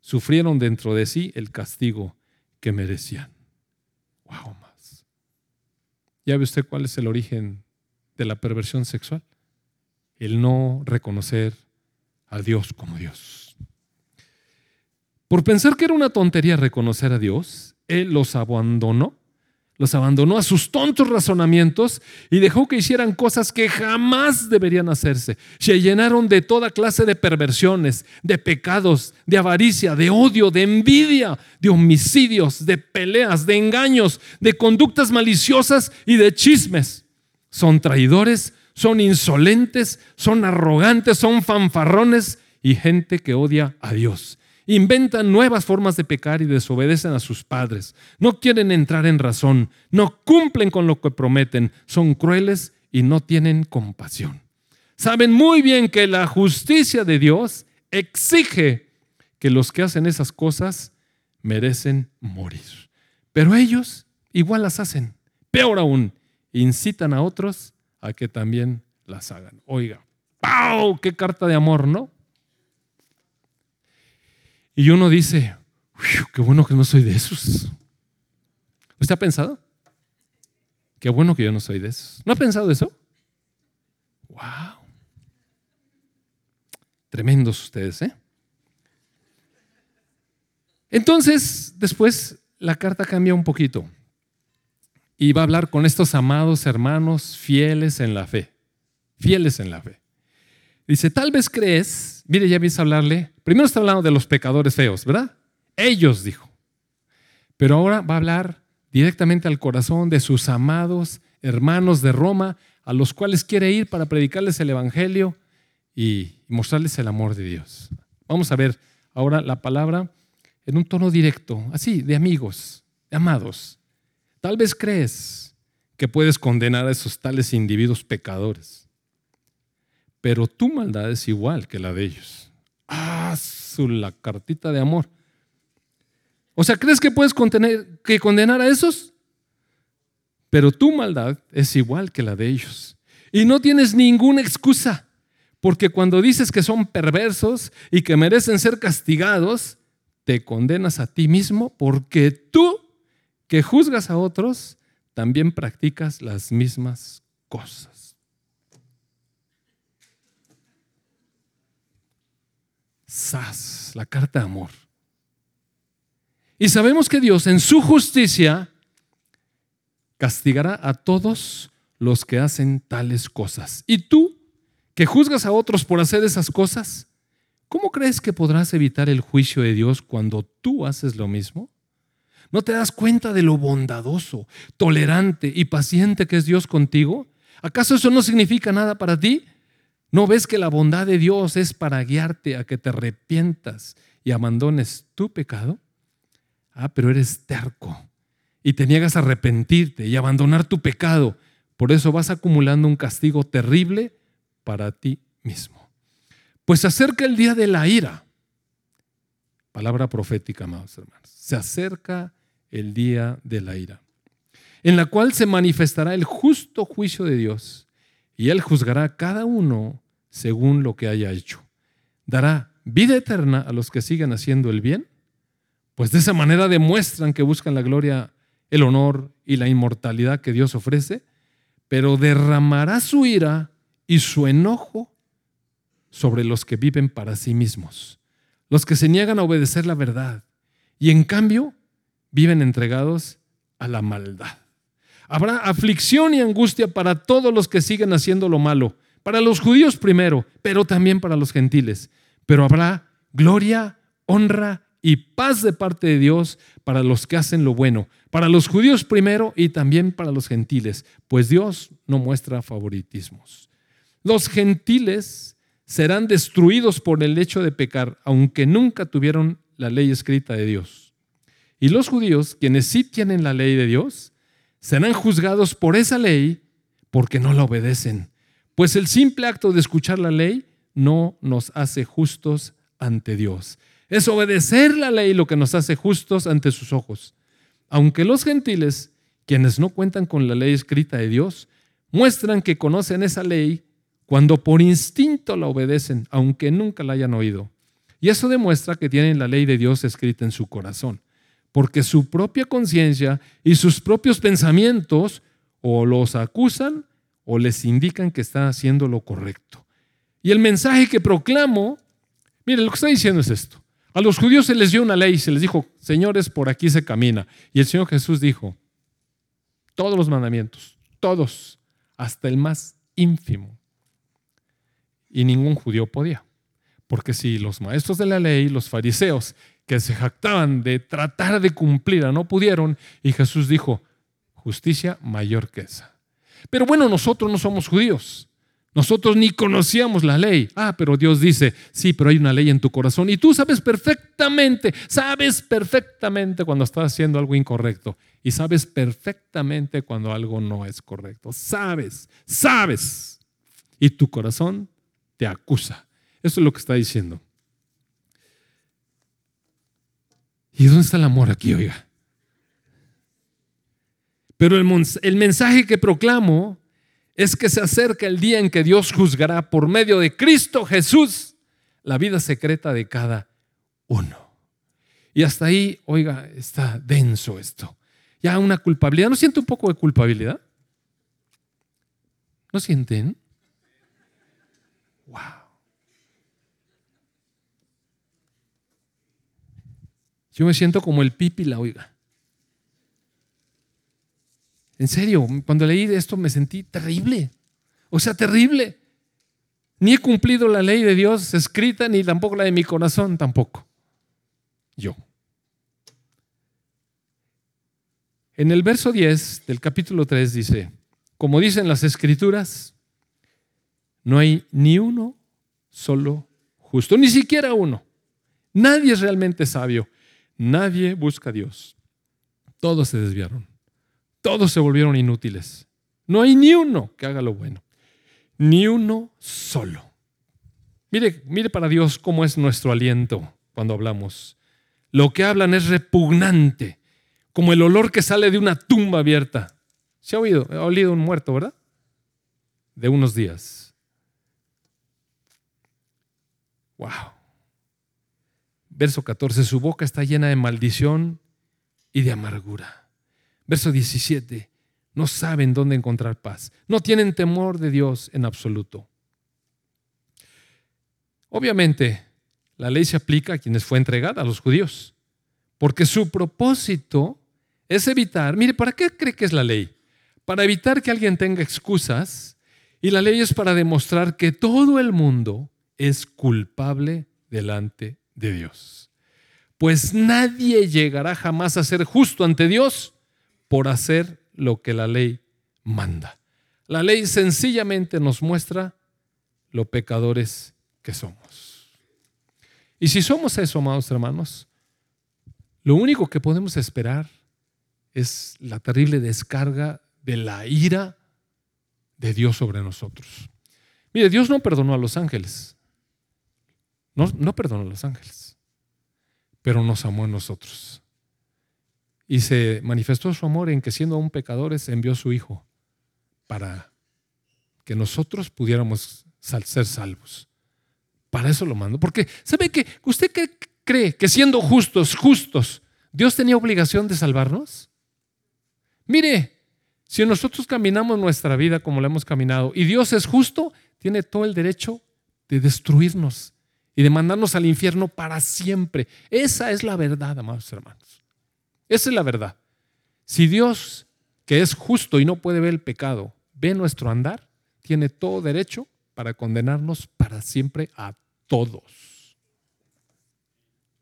sufrieron dentro de sí el castigo que merecían. Wow, más. ¿Ya ve usted cuál es el origen de la perversión sexual? El no reconocer a Dios como Dios. Por pensar que era una tontería reconocer a Dios, Él los abandonó los abandonó a sus tontos razonamientos y dejó que hicieran cosas que jamás deberían hacerse. Se llenaron de toda clase de perversiones, de pecados, de avaricia, de odio, de envidia, de homicidios, de peleas, de engaños, de conductas maliciosas y de chismes. Son traidores, son insolentes, son arrogantes, son fanfarrones y gente que odia a Dios. Inventan nuevas formas de pecar y desobedecen a sus padres. No quieren entrar en razón, no cumplen con lo que prometen, son crueles y no tienen compasión. Saben muy bien que la justicia de Dios exige que los que hacen esas cosas merecen morir. Pero ellos igual las hacen. Peor aún, incitan a otros a que también las hagan. Oiga, ¡pau! ¡Qué carta de amor, ¿no? Y uno dice, qué bueno que no soy de esos. ¿Usted ha pensado? Qué bueno que yo no soy de esos. ¿No ha pensado eso? ¡Wow! Tremendos ustedes, ¿eh? Entonces, después la carta cambia un poquito y va a hablar con estos amados hermanos fieles en la fe. Fieles en la fe. Dice, tal vez crees, mire, ya vienes a hablarle, primero está hablando de los pecadores feos, ¿verdad? Ellos, dijo. Pero ahora va a hablar directamente al corazón de sus amados hermanos de Roma, a los cuales quiere ir para predicarles el Evangelio y mostrarles el amor de Dios. Vamos a ver ahora la palabra en un tono directo, así, de amigos, de amados. Tal vez crees que puedes condenar a esos tales individuos pecadores pero tu maldad es igual que la de ellos. Ah, su la cartita de amor. O sea, ¿crees que puedes condenar a esos? Pero tu maldad es igual que la de ellos. Y no tienes ninguna excusa, porque cuando dices que son perversos y que merecen ser castigados, te condenas a ti mismo porque tú, que juzgas a otros, también practicas las mismas cosas. ¡Sas! La carta de amor. Y sabemos que Dios en su justicia castigará a todos los que hacen tales cosas. ¿Y tú, que juzgas a otros por hacer esas cosas, cómo crees que podrás evitar el juicio de Dios cuando tú haces lo mismo? ¿No te das cuenta de lo bondadoso, tolerante y paciente que es Dios contigo? ¿Acaso eso no significa nada para ti? ¿No ves que la bondad de Dios es para guiarte a que te arrepientas y abandones tu pecado? Ah, pero eres terco y te niegas a arrepentirte y abandonar tu pecado. Por eso vas acumulando un castigo terrible para ti mismo. Pues se acerca el día de la ira. Palabra profética, amados hermanos. Se acerca el día de la ira, en la cual se manifestará el justo juicio de Dios y Él juzgará a cada uno según lo que haya hecho. Dará vida eterna a los que sigan haciendo el bien, pues de esa manera demuestran que buscan la gloria, el honor y la inmortalidad que Dios ofrece, pero derramará su ira y su enojo sobre los que viven para sí mismos, los que se niegan a obedecer la verdad y en cambio viven entregados a la maldad. Habrá aflicción y angustia para todos los que siguen haciendo lo malo, para los judíos primero, pero también para los gentiles. Pero habrá gloria, honra y paz de parte de Dios para los que hacen lo bueno, para los judíos primero y también para los gentiles, pues Dios no muestra favoritismos. Los gentiles serán destruidos por el hecho de pecar, aunque nunca tuvieron la ley escrita de Dios. Y los judíos, quienes sí tienen la ley de Dios, serán juzgados por esa ley porque no la obedecen. Pues el simple acto de escuchar la ley no nos hace justos ante Dios. Es obedecer la ley lo que nos hace justos ante sus ojos. Aunque los gentiles quienes no cuentan con la ley escrita de Dios, muestran que conocen esa ley cuando por instinto la obedecen, aunque nunca la hayan oído. Y eso demuestra que tienen la ley de Dios escrita en su corazón, porque su propia conciencia y sus propios pensamientos o los acusan o les indican que están haciendo lo correcto. Y el mensaje que proclamo, mire, lo que está diciendo es esto. A los judíos se les dio una ley, se les dijo, señores, por aquí se camina. Y el Señor Jesús dijo, todos los mandamientos, todos, hasta el más ínfimo. Y ningún judío podía. Porque si los maestros de la ley, los fariseos, que se jactaban de tratar de cumplir, no pudieron, y Jesús dijo, justicia mayor que esa. Pero bueno, nosotros no somos judíos. Nosotros ni conocíamos la ley. Ah, pero Dios dice, sí, pero hay una ley en tu corazón. Y tú sabes perfectamente, sabes perfectamente cuando estás haciendo algo incorrecto. Y sabes perfectamente cuando algo no es correcto. Sabes, sabes. Y tu corazón te acusa. Eso es lo que está diciendo. ¿Y dónde está el amor aquí, oiga? Pero el, el mensaje que proclamo es que se acerca el día en que Dios juzgará por medio de Cristo Jesús la vida secreta de cada uno. Y hasta ahí, oiga, está denso esto. Ya una culpabilidad. ¿No siente un poco de culpabilidad? ¿No sienten? Yo me siento como el pipi la oiga. En serio, cuando leí esto me sentí terrible. O sea, terrible. Ni he cumplido la ley de Dios escrita, ni tampoco la de mi corazón, tampoco. Yo. En el verso 10 del capítulo 3 dice, como dicen las escrituras, no hay ni uno solo justo, ni siquiera uno. Nadie es realmente sabio, nadie busca a Dios. Todos se desviaron. Todos se volvieron inútiles. No hay ni uno que haga lo bueno. Ni uno solo. Mire, mire para Dios cómo es nuestro aliento cuando hablamos. Lo que hablan es repugnante, como el olor que sale de una tumba abierta. ¿Se ha oído? Ha olido un muerto, ¿verdad? De unos días. Wow. Verso 14, su boca está llena de maldición y de amargura. Verso 17, no saben dónde encontrar paz. No tienen temor de Dios en absoluto. Obviamente, la ley se aplica a quienes fue entregada, a los judíos, porque su propósito es evitar, mire, ¿para qué cree que es la ley? Para evitar que alguien tenga excusas y la ley es para demostrar que todo el mundo es culpable delante de Dios. Pues nadie llegará jamás a ser justo ante Dios por hacer lo que la ley manda. La ley sencillamente nos muestra lo pecadores que somos. Y si somos eso, amados hermanos, lo único que podemos esperar es la terrible descarga de la ira de Dios sobre nosotros. Mire, Dios no perdonó a los ángeles. No, no perdonó a los ángeles, pero nos amó a nosotros. Y se manifestó su amor en que siendo aún pecadores envió a su Hijo para que nosotros pudiéramos ser salvos. Para eso lo mando. Porque, ¿sabe qué? ¿Usted cree que siendo justos, justos, Dios tenía obligación de salvarnos? Mire, si nosotros caminamos nuestra vida como la hemos caminado y Dios es justo, tiene todo el derecho de destruirnos y de mandarnos al infierno para siempre. Esa es la verdad, amados hermanos. Esa es la verdad. Si Dios, que es justo y no puede ver el pecado, ve nuestro andar, tiene todo derecho para condenarnos para siempre a todos.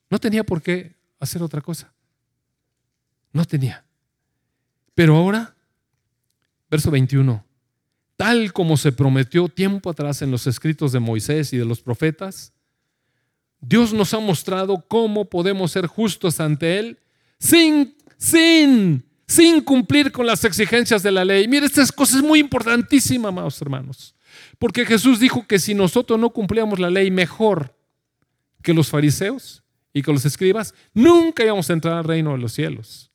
No tenía por qué hacer otra cosa. No tenía. Pero ahora, verso 21, tal como se prometió tiempo atrás en los escritos de Moisés y de los profetas, Dios nos ha mostrado cómo podemos ser justos ante Él sin, sin, sin cumplir con las exigencias de la ley. Mire, esta cosa es muy importantísima, amados hermanos. Porque Jesús dijo que si nosotros no cumplíamos la ley mejor que los fariseos y que los escribas, nunca íbamos a entrar al reino de los cielos.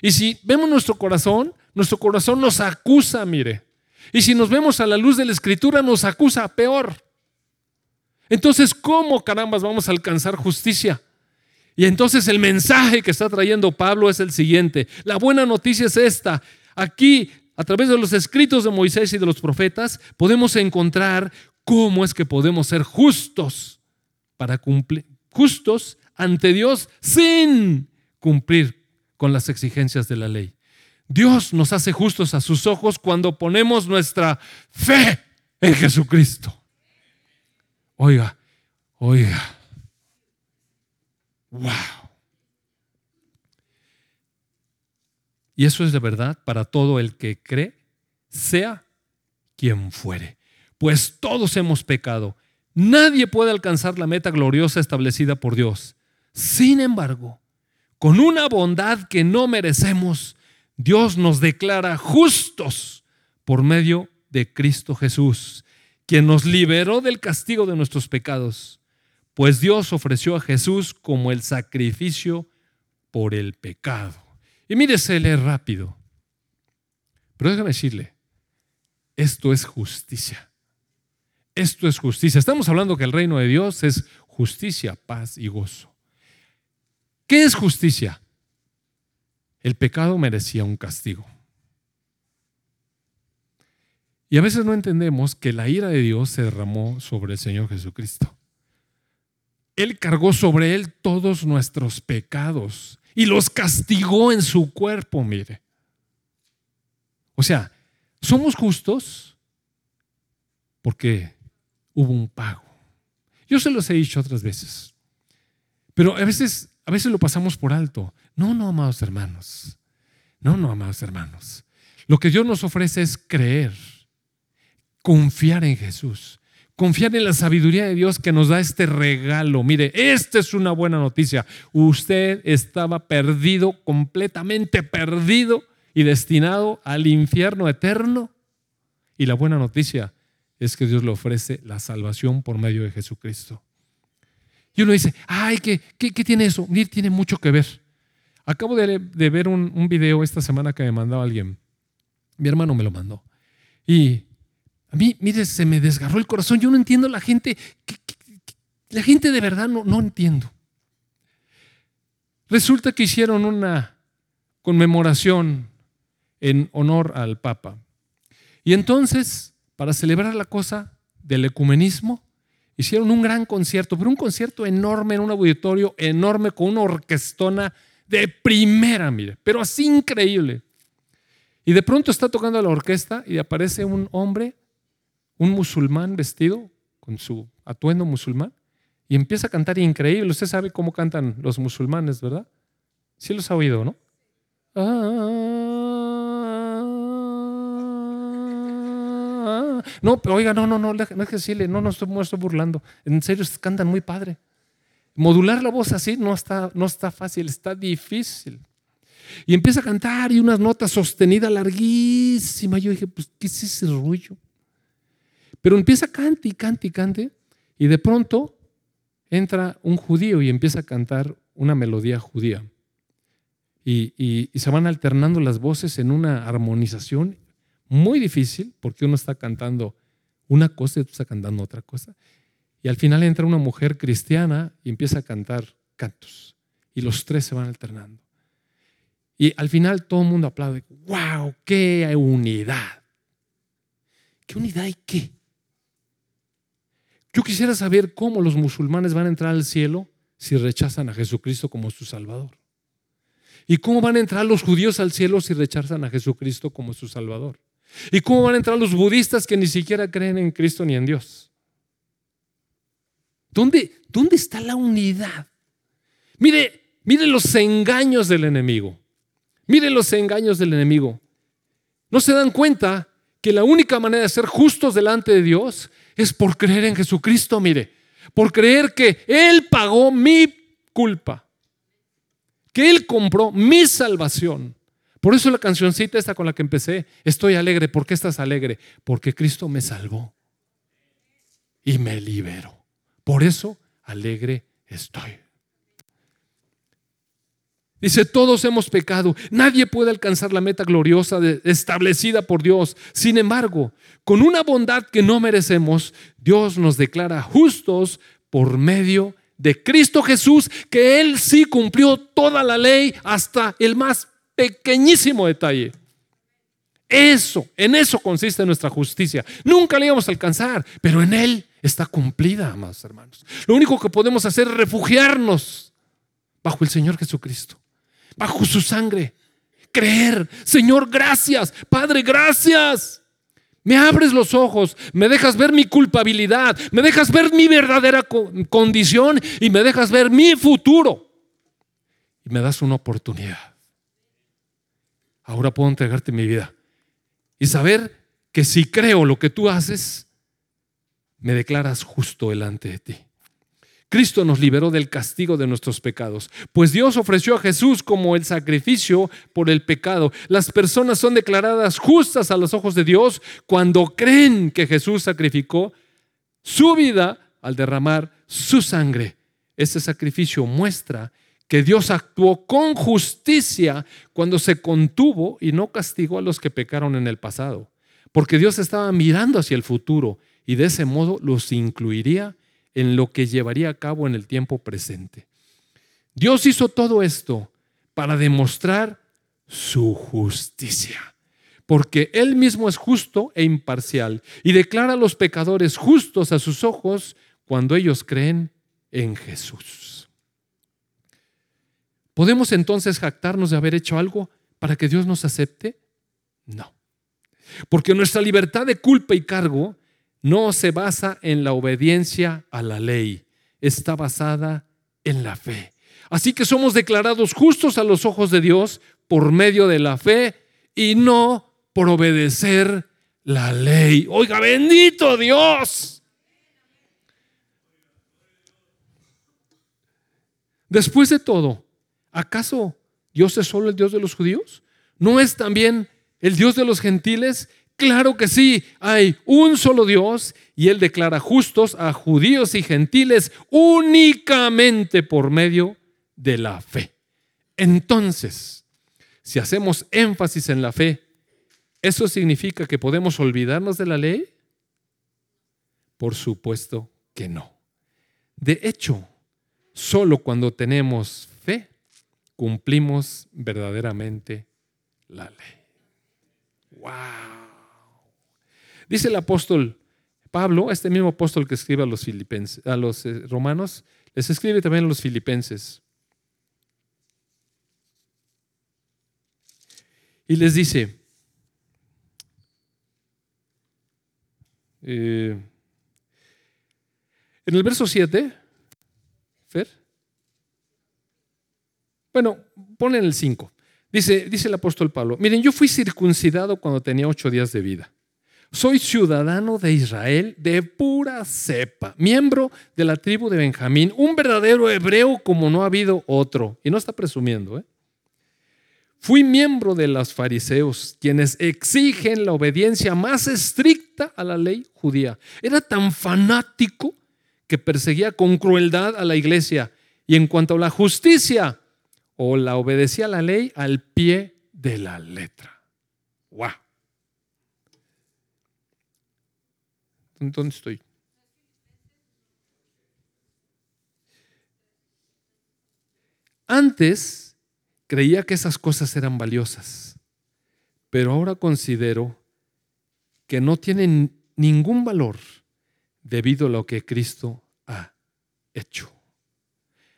Y si vemos nuestro corazón, nuestro corazón nos acusa, mire. Y si nos vemos a la luz de la escritura, nos acusa peor. Entonces, ¿cómo carambas vamos a alcanzar justicia? Y entonces el mensaje que está trayendo Pablo es el siguiente. La buena noticia es esta. Aquí, a través de los escritos de Moisés y de los profetas, podemos encontrar cómo es que podemos ser justos para cumplir, justos ante Dios sin cumplir con las exigencias de la ley. Dios nos hace justos a sus ojos cuando ponemos nuestra fe en Jesucristo. Oiga, oiga. Wow. Y eso es de verdad para todo el que cree, sea quien fuere. Pues todos hemos pecado. Nadie puede alcanzar la meta gloriosa establecida por Dios. Sin embargo, con una bondad que no merecemos, Dios nos declara justos por medio de Cristo Jesús, quien nos liberó del castigo de nuestros pecados pues Dios ofreció a Jesús como el sacrificio por el pecado. Y mire, se lee rápido. Pero déjame decirle, esto es justicia. Esto es justicia. Estamos hablando que el reino de Dios es justicia, paz y gozo. ¿Qué es justicia? El pecado merecía un castigo. Y a veces no entendemos que la ira de Dios se derramó sobre el Señor Jesucristo. Él cargó sobre Él todos nuestros pecados y los castigó en su cuerpo, mire. O sea, somos justos porque hubo un pago. Yo se los he dicho otras veces, pero a veces, a veces lo pasamos por alto. No, no, amados hermanos. No, no, amados hermanos. Lo que Dios nos ofrece es creer, confiar en Jesús confiar en la sabiduría de Dios que nos da este regalo. Mire, esta es una buena noticia. Usted estaba perdido, completamente perdido y destinado al infierno eterno. Y la buena noticia es que Dios le ofrece la salvación por medio de Jesucristo. Y uno dice, ay, ¿qué, qué, tiene eso? tiene mucho que ver. Acabo de, ver un, un video esta semana que me mandó alguien. Mi hermano me lo mandó. Y a mí, mire, se me desgarró el corazón. Yo no entiendo la gente. La gente de verdad no, no entiendo. Resulta que hicieron una conmemoración en honor al Papa. Y entonces, para celebrar la cosa del ecumenismo, hicieron un gran concierto, pero un concierto enorme en un auditorio enorme con una orquestona de primera, mire, pero así increíble. Y de pronto está tocando la orquesta y aparece un hombre un musulmán vestido con su atuendo musulmán y empieza a cantar increíble. Usted sabe cómo cantan los musulmanes, ¿verdad? Sí los ha oído, ¿no? No, pero oiga, no, no, no, no es que decirle, no, no estoy, no estoy burlando. En serio, cantan muy padre. Modular la voz así no está, no está fácil, está difícil. Y empieza a cantar y unas notas sostenidas larguísimas. Yo dije, pues, ¿qué es ese rollo? Pero empieza a cante y cante y cante, y de pronto entra un judío y empieza a cantar una melodía judía. Y, se van alternando las voces en una armonización muy difícil, porque uno está cantando una cosa y otro está cantando otra cosa. Y al final entra una mujer cristiana y empieza a cantar cantos. Y los tres se van alternando. Y al final todo el mundo aplaude. ¡Wow! ¡Qué unidad! ¿Qué unidad y qué? Yo quisiera saber cómo los musulmanes van a entrar al cielo si rechazan a Jesucristo como su Salvador. ¿Y cómo van a entrar los judíos al cielo si rechazan a Jesucristo como su Salvador? ¿Y cómo van a entrar los budistas que ni siquiera creen en Cristo ni en Dios? ¿Dónde, dónde está la unidad? Mire, mire los engaños del enemigo. Mire los engaños del enemigo. ¿No se dan cuenta que la única manera de ser justos delante de Dios es por creer en Jesucristo, mire, por creer que Él pagó mi culpa, que Él compró mi salvación. Por eso la cancioncita esta con la que empecé, estoy alegre. ¿Por qué estás alegre? Porque Cristo me salvó y me liberó. Por eso alegre estoy. Dice, todos hemos pecado. Nadie puede alcanzar la meta gloriosa establecida por Dios. Sin embargo, con una bondad que no merecemos, Dios nos declara justos por medio de Cristo Jesús, que Él sí cumplió toda la ley hasta el más pequeñísimo detalle. Eso, en eso consiste nuestra justicia. Nunca la íbamos a alcanzar, pero en Él está cumplida, amados hermanos. Lo único que podemos hacer es refugiarnos bajo el Señor Jesucristo bajo su sangre. Creer, Señor, gracias. Padre, gracias. Me abres los ojos, me dejas ver mi culpabilidad, me dejas ver mi verdadera condición y me dejas ver mi futuro. Y me das una oportunidad. Ahora puedo entregarte mi vida y saber que si creo lo que tú haces, me declaras justo delante de ti. Cristo nos liberó del castigo de nuestros pecados, pues Dios ofreció a Jesús como el sacrificio por el pecado. Las personas son declaradas justas a los ojos de Dios cuando creen que Jesús sacrificó su vida al derramar su sangre. Este sacrificio muestra que Dios actuó con justicia cuando se contuvo y no castigó a los que pecaron en el pasado, porque Dios estaba mirando hacia el futuro y de ese modo los incluiría en lo que llevaría a cabo en el tiempo presente. Dios hizo todo esto para demostrar su justicia, porque Él mismo es justo e imparcial y declara a los pecadores justos a sus ojos cuando ellos creen en Jesús. ¿Podemos entonces jactarnos de haber hecho algo para que Dios nos acepte? No. Porque nuestra libertad de culpa y cargo no se basa en la obediencia a la ley, está basada en la fe. Así que somos declarados justos a los ojos de Dios por medio de la fe y no por obedecer la ley. Oiga, bendito Dios. Después de todo, ¿acaso Dios es solo el Dios de los judíos? ¿No es también el Dios de los gentiles Claro que sí, hay un solo Dios y Él declara justos a judíos y gentiles únicamente por medio de la fe. Entonces, si hacemos énfasis en la fe, ¿eso significa que podemos olvidarnos de la ley? Por supuesto que no. De hecho, solo cuando tenemos fe, cumplimos verdaderamente la ley. ¡Wow! Dice el apóstol Pablo, este mismo apóstol que escribe a los, filipenses, a los eh, romanos, les escribe también a los filipenses. Y les dice, eh, en el verso 7, Fer, bueno, ponen el 5. Dice, dice el apóstol Pablo, miren, yo fui circuncidado cuando tenía ocho días de vida soy ciudadano de Israel de pura cepa, miembro de la tribu de Benjamín, un verdadero hebreo como no ha habido otro. Y no está presumiendo, ¿eh? Fui miembro de los fariseos, quienes exigen la obediencia más estricta a la ley judía. Era tan fanático que perseguía con crueldad a la iglesia. Y en cuanto a la justicia, o la obedecía a la ley al pie de la letra. ¡Wow! ¿Dónde estoy? Antes creía que esas cosas eran valiosas, pero ahora considero que no tienen ningún valor debido a lo que Cristo ha hecho.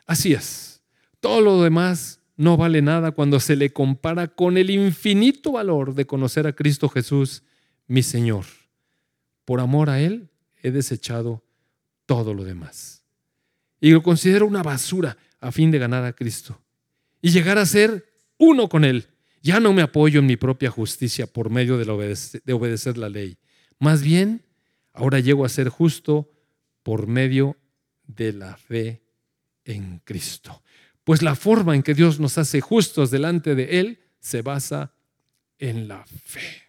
Así es, todo lo demás no vale nada cuando se le compara con el infinito valor de conocer a Cristo Jesús, mi Señor. Por amor a Él he desechado todo lo demás. Y lo considero una basura a fin de ganar a Cristo y llegar a ser uno con Él. Ya no me apoyo en mi propia justicia por medio de, obedecer, la ley. Más bien, ahora llego a ser justo por medio de la fe en Cristo. Pues la forma en que Dios nos hace justos delante de Él se basa en la fe.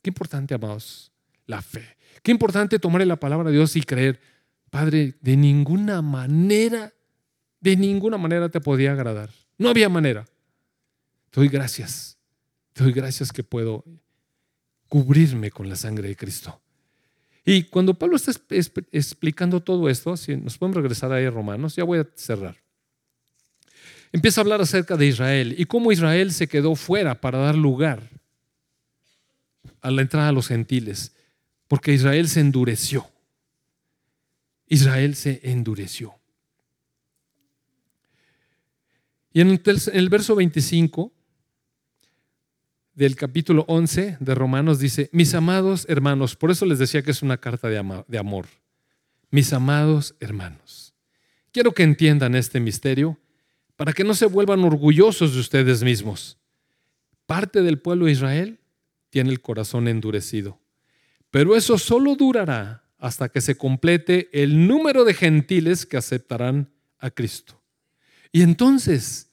Qué importante, amados la fe. Qué importante tomar la palabra de Dios y creer, Padre, de ninguna manera, de ninguna manera te podía agradar. No había manera. Te doy gracias. Te doy gracias que puedo cubrirme con la sangre de Cristo. Y cuando Pablo está explicando todo esto, nos podemos regresar ahí a Romanos, ya voy a cerrar. Empieza a hablar acerca de Israel y cómo Israel se quedó fuera para dar lugar a la entrada a los gentiles, porque Israel se endureció. Israel se endureció. Y en el verso 25 del capítulo 11 de Romanos dice, mis amados hermanos, por eso les decía que es una carta de, amor, mis amados hermanos, quiero que entiendan este misterio para que no se vuelvan orgullosos de ustedes mismos. Parte del pueblo de Israel tiene el corazón endurecido, pero eso solo durará hasta que se complete el número de gentiles que aceptarán a Cristo. Y entonces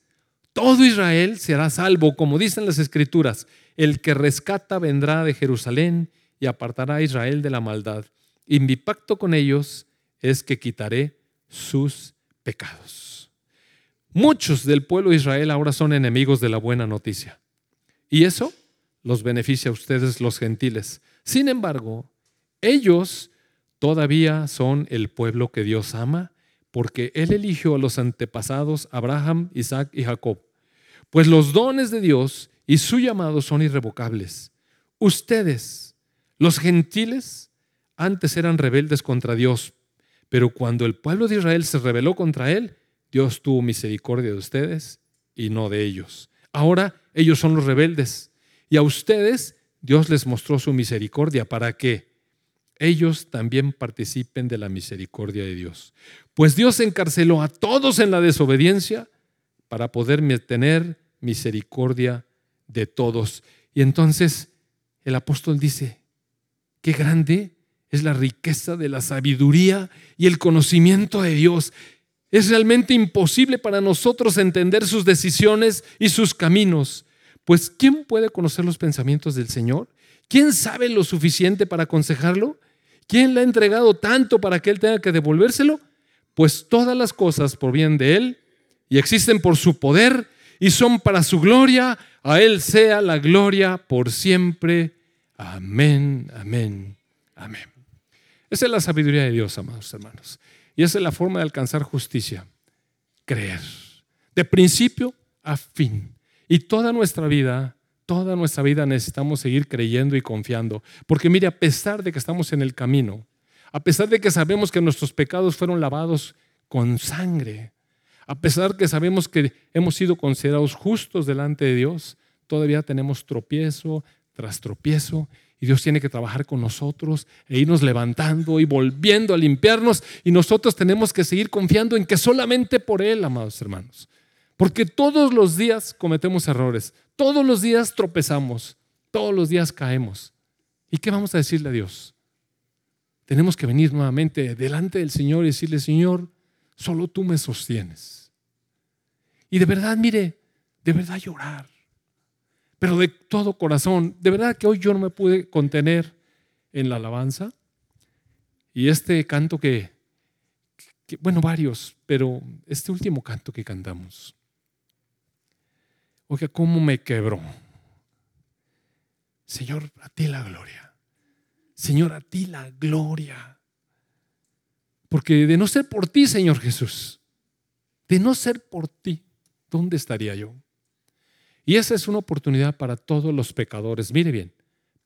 todo Israel será salvo, como dicen las escrituras. El que rescata vendrá de Jerusalén y apartará a Israel de la maldad. Y mi pacto con ellos es que quitaré sus pecados. Muchos del pueblo de Israel ahora son enemigos de la buena noticia. Y eso los beneficia a ustedes los gentiles. Sin embargo, ellos todavía son el pueblo que Dios ama porque Él eligió a los antepasados Abraham, Isaac y Jacob. Pues los dones de Dios y su llamado son irrevocables. Ustedes, los gentiles, antes eran rebeldes contra Dios, pero cuando el pueblo de Israel se rebeló contra Él, Dios tuvo misericordia de ustedes y no de ellos. Ahora ellos son los rebeldes y a ustedes Dios les mostró su misericordia para que ellos también participen de la misericordia de Dios. Pues Dios encarceló a todos en la desobediencia para poder tener misericordia de todos. Y entonces el apóstol dice, qué grande es la riqueza de la sabiduría y el conocimiento de Dios. Es realmente imposible para nosotros entender sus decisiones y sus caminos. Pues ¿quién puede conocer los pensamientos del Señor? ¿Quién sabe lo suficiente para aconsejarlo? ¿Quién le ha entregado tanto para que Él tenga que devolvérselo? Pues todas las cosas provienen de Él y existen por su poder y son para su gloria. A Él sea la gloria por siempre. Amén, amén, amén. Esa es la sabiduría de Dios, amados hermanos. Y esa es la forma de alcanzar justicia. Creer. De principio a fin. Y toda nuestra vida Toda nuestra vida necesitamos seguir creyendo y confiando. Porque mire, a pesar de que estamos en el camino, a pesar de que sabemos que nuestros pecados fueron lavados con sangre, a pesar de que sabemos que hemos sido considerados justos delante de Dios, todavía tenemos tropiezo tras tropiezo y Dios tiene que trabajar con nosotros e irnos levantando y volviendo a limpiarnos y nosotros tenemos que seguir confiando en que solamente por Él, amados hermanos. Porque todos los días cometemos errores, todos los días tropezamos, todos los días caemos. ¿Y qué vamos a decirle a Dios? Tenemos que venir nuevamente delante del Señor y decirle, Señor, solo tú me sostienes. Y de verdad, mire, de verdad llorar, pero de todo corazón. De verdad que hoy yo no me pude contener en la alabanza. Y este canto que, que bueno, varios, pero este último canto que cantamos. Oiga, ¿cómo me quebró? Señor, a ti la gloria. Señor, a ti la gloria. Porque de no ser por ti, Señor Jesús, de no ser por ti, ¿dónde estaría yo? Y esa es una oportunidad para todos los pecadores. Mire bien,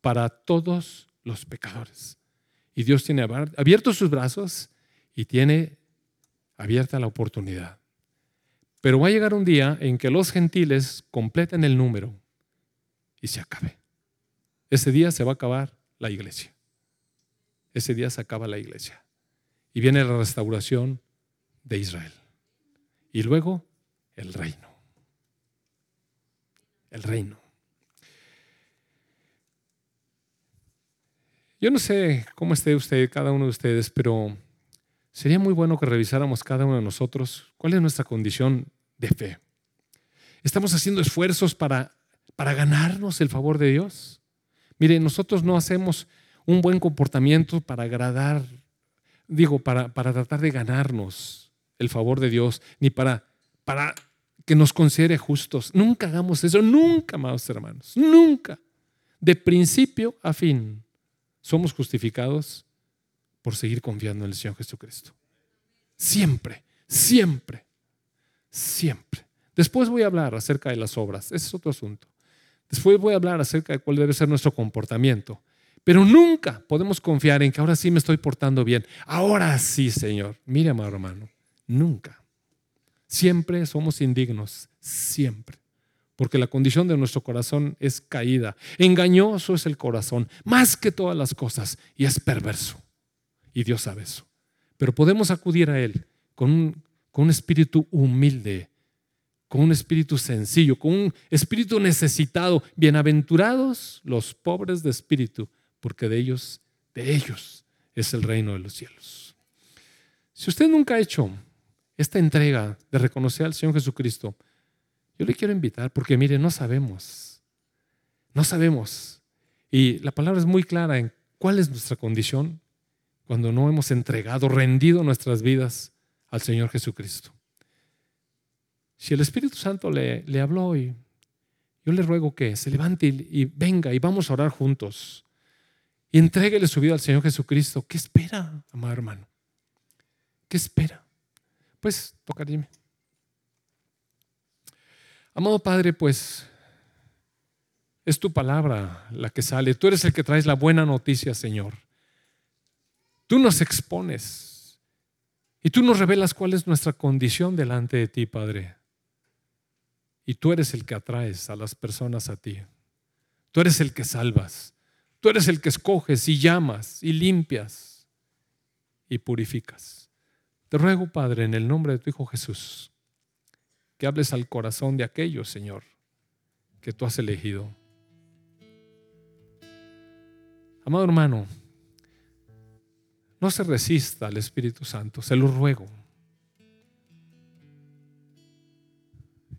para todos los pecadores. Y Dios tiene abiertos sus brazos y tiene abierta la oportunidad. Pero va a llegar un día en que los gentiles completen el número y se acabe. Ese día se va a acabar la iglesia. Ese día se acaba la iglesia. Y viene la restauración de Israel. Y luego el reino. El reino. Yo no sé cómo esté usted, cada uno de ustedes, pero sería muy bueno que revisáramos cada uno de nosotros cuál es nuestra condición de fe. ¿Estamos haciendo esfuerzos para, para ganarnos el favor de Dios? Mire, nosotros no hacemos un buen comportamiento para agradar, digo, para, para tratar de ganarnos el favor de Dios, ni para, para que nos considere justos. Nunca hagamos eso, nunca, amados hermanos, nunca. De principio a fin, somos justificados por seguir confiando en el Señor Jesucristo. Siempre, siempre, siempre. Después voy a hablar acerca de las obras, ese es otro asunto. Después voy a hablar acerca de cuál debe ser nuestro comportamiento. Pero nunca podemos confiar en que ahora sí me estoy portando bien. Ahora sí, Señor. Mire, amado hermano, nunca. Siempre somos indignos, siempre. Porque la condición de nuestro corazón es caída. Engañoso es el corazón, más que todas las cosas, y es perverso. Y Dios sabe eso. Pero podemos acudir a Él con un, con un espíritu humilde, con un espíritu sencillo, con un espíritu necesitado. Bienaventurados los pobres de espíritu, porque de ellos, de ellos es el reino de los cielos. Si usted nunca ha hecho esta entrega de reconocer al Señor Jesucristo, yo le quiero invitar porque mire, no sabemos, no sabemos. Y la palabra es muy clara en cuál es nuestra condición cuando no hemos entregado, rendido nuestras vidas al Señor Jesucristo. Si el Espíritu Santo le, habló y yo le ruego que se levante y, venga y vamos a orar juntos y entréguele su vida al Señor Jesucristo. ¿Qué espera, amado hermano? ¿Qué espera? Pues toca dime. Amado Padre, pues es tu palabra la que sale. Tú eres el que traes la buena noticia, Señor. Tú nos expones y tú nos revelas cuál es nuestra condición delante de ti, Padre. Y tú eres el que atraes a las personas a ti. Tú eres el que salvas. Tú eres el que escoges y llamas y limpias y purificas. Te ruego, Padre, en el nombre de tu Hijo Jesús, que hables al corazón de aquellos, Señor, que tú has elegido. Amado hermano, no se resista al Espíritu Santo, se lo ruego.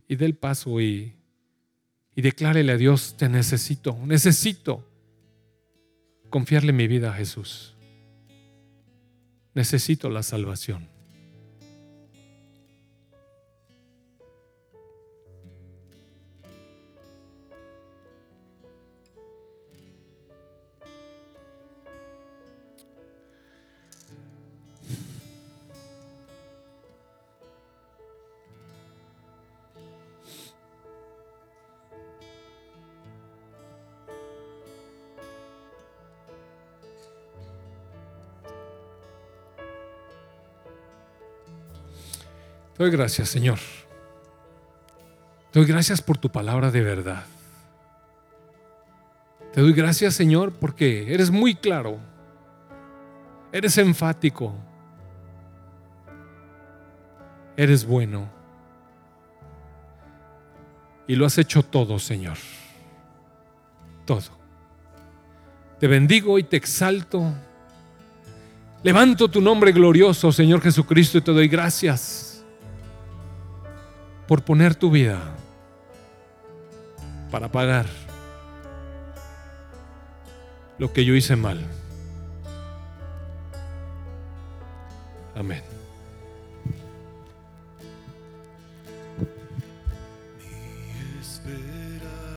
Y dé el paso y, y declárele a Dios, te necesito, necesito confiarle mi vida a Jesús. Necesito la salvación. Doy gracias, Señor. Te doy gracias por tu palabra de verdad. Te doy gracias, Señor, porque eres muy claro. Eres enfático. Eres bueno. Y lo has hecho todo, Señor. Todo. Te bendigo y te exalto. Levanto tu nombre glorioso, Señor Jesucristo, y te doy gracias por poner tu vida para pagar lo que yo hice mal. Amén.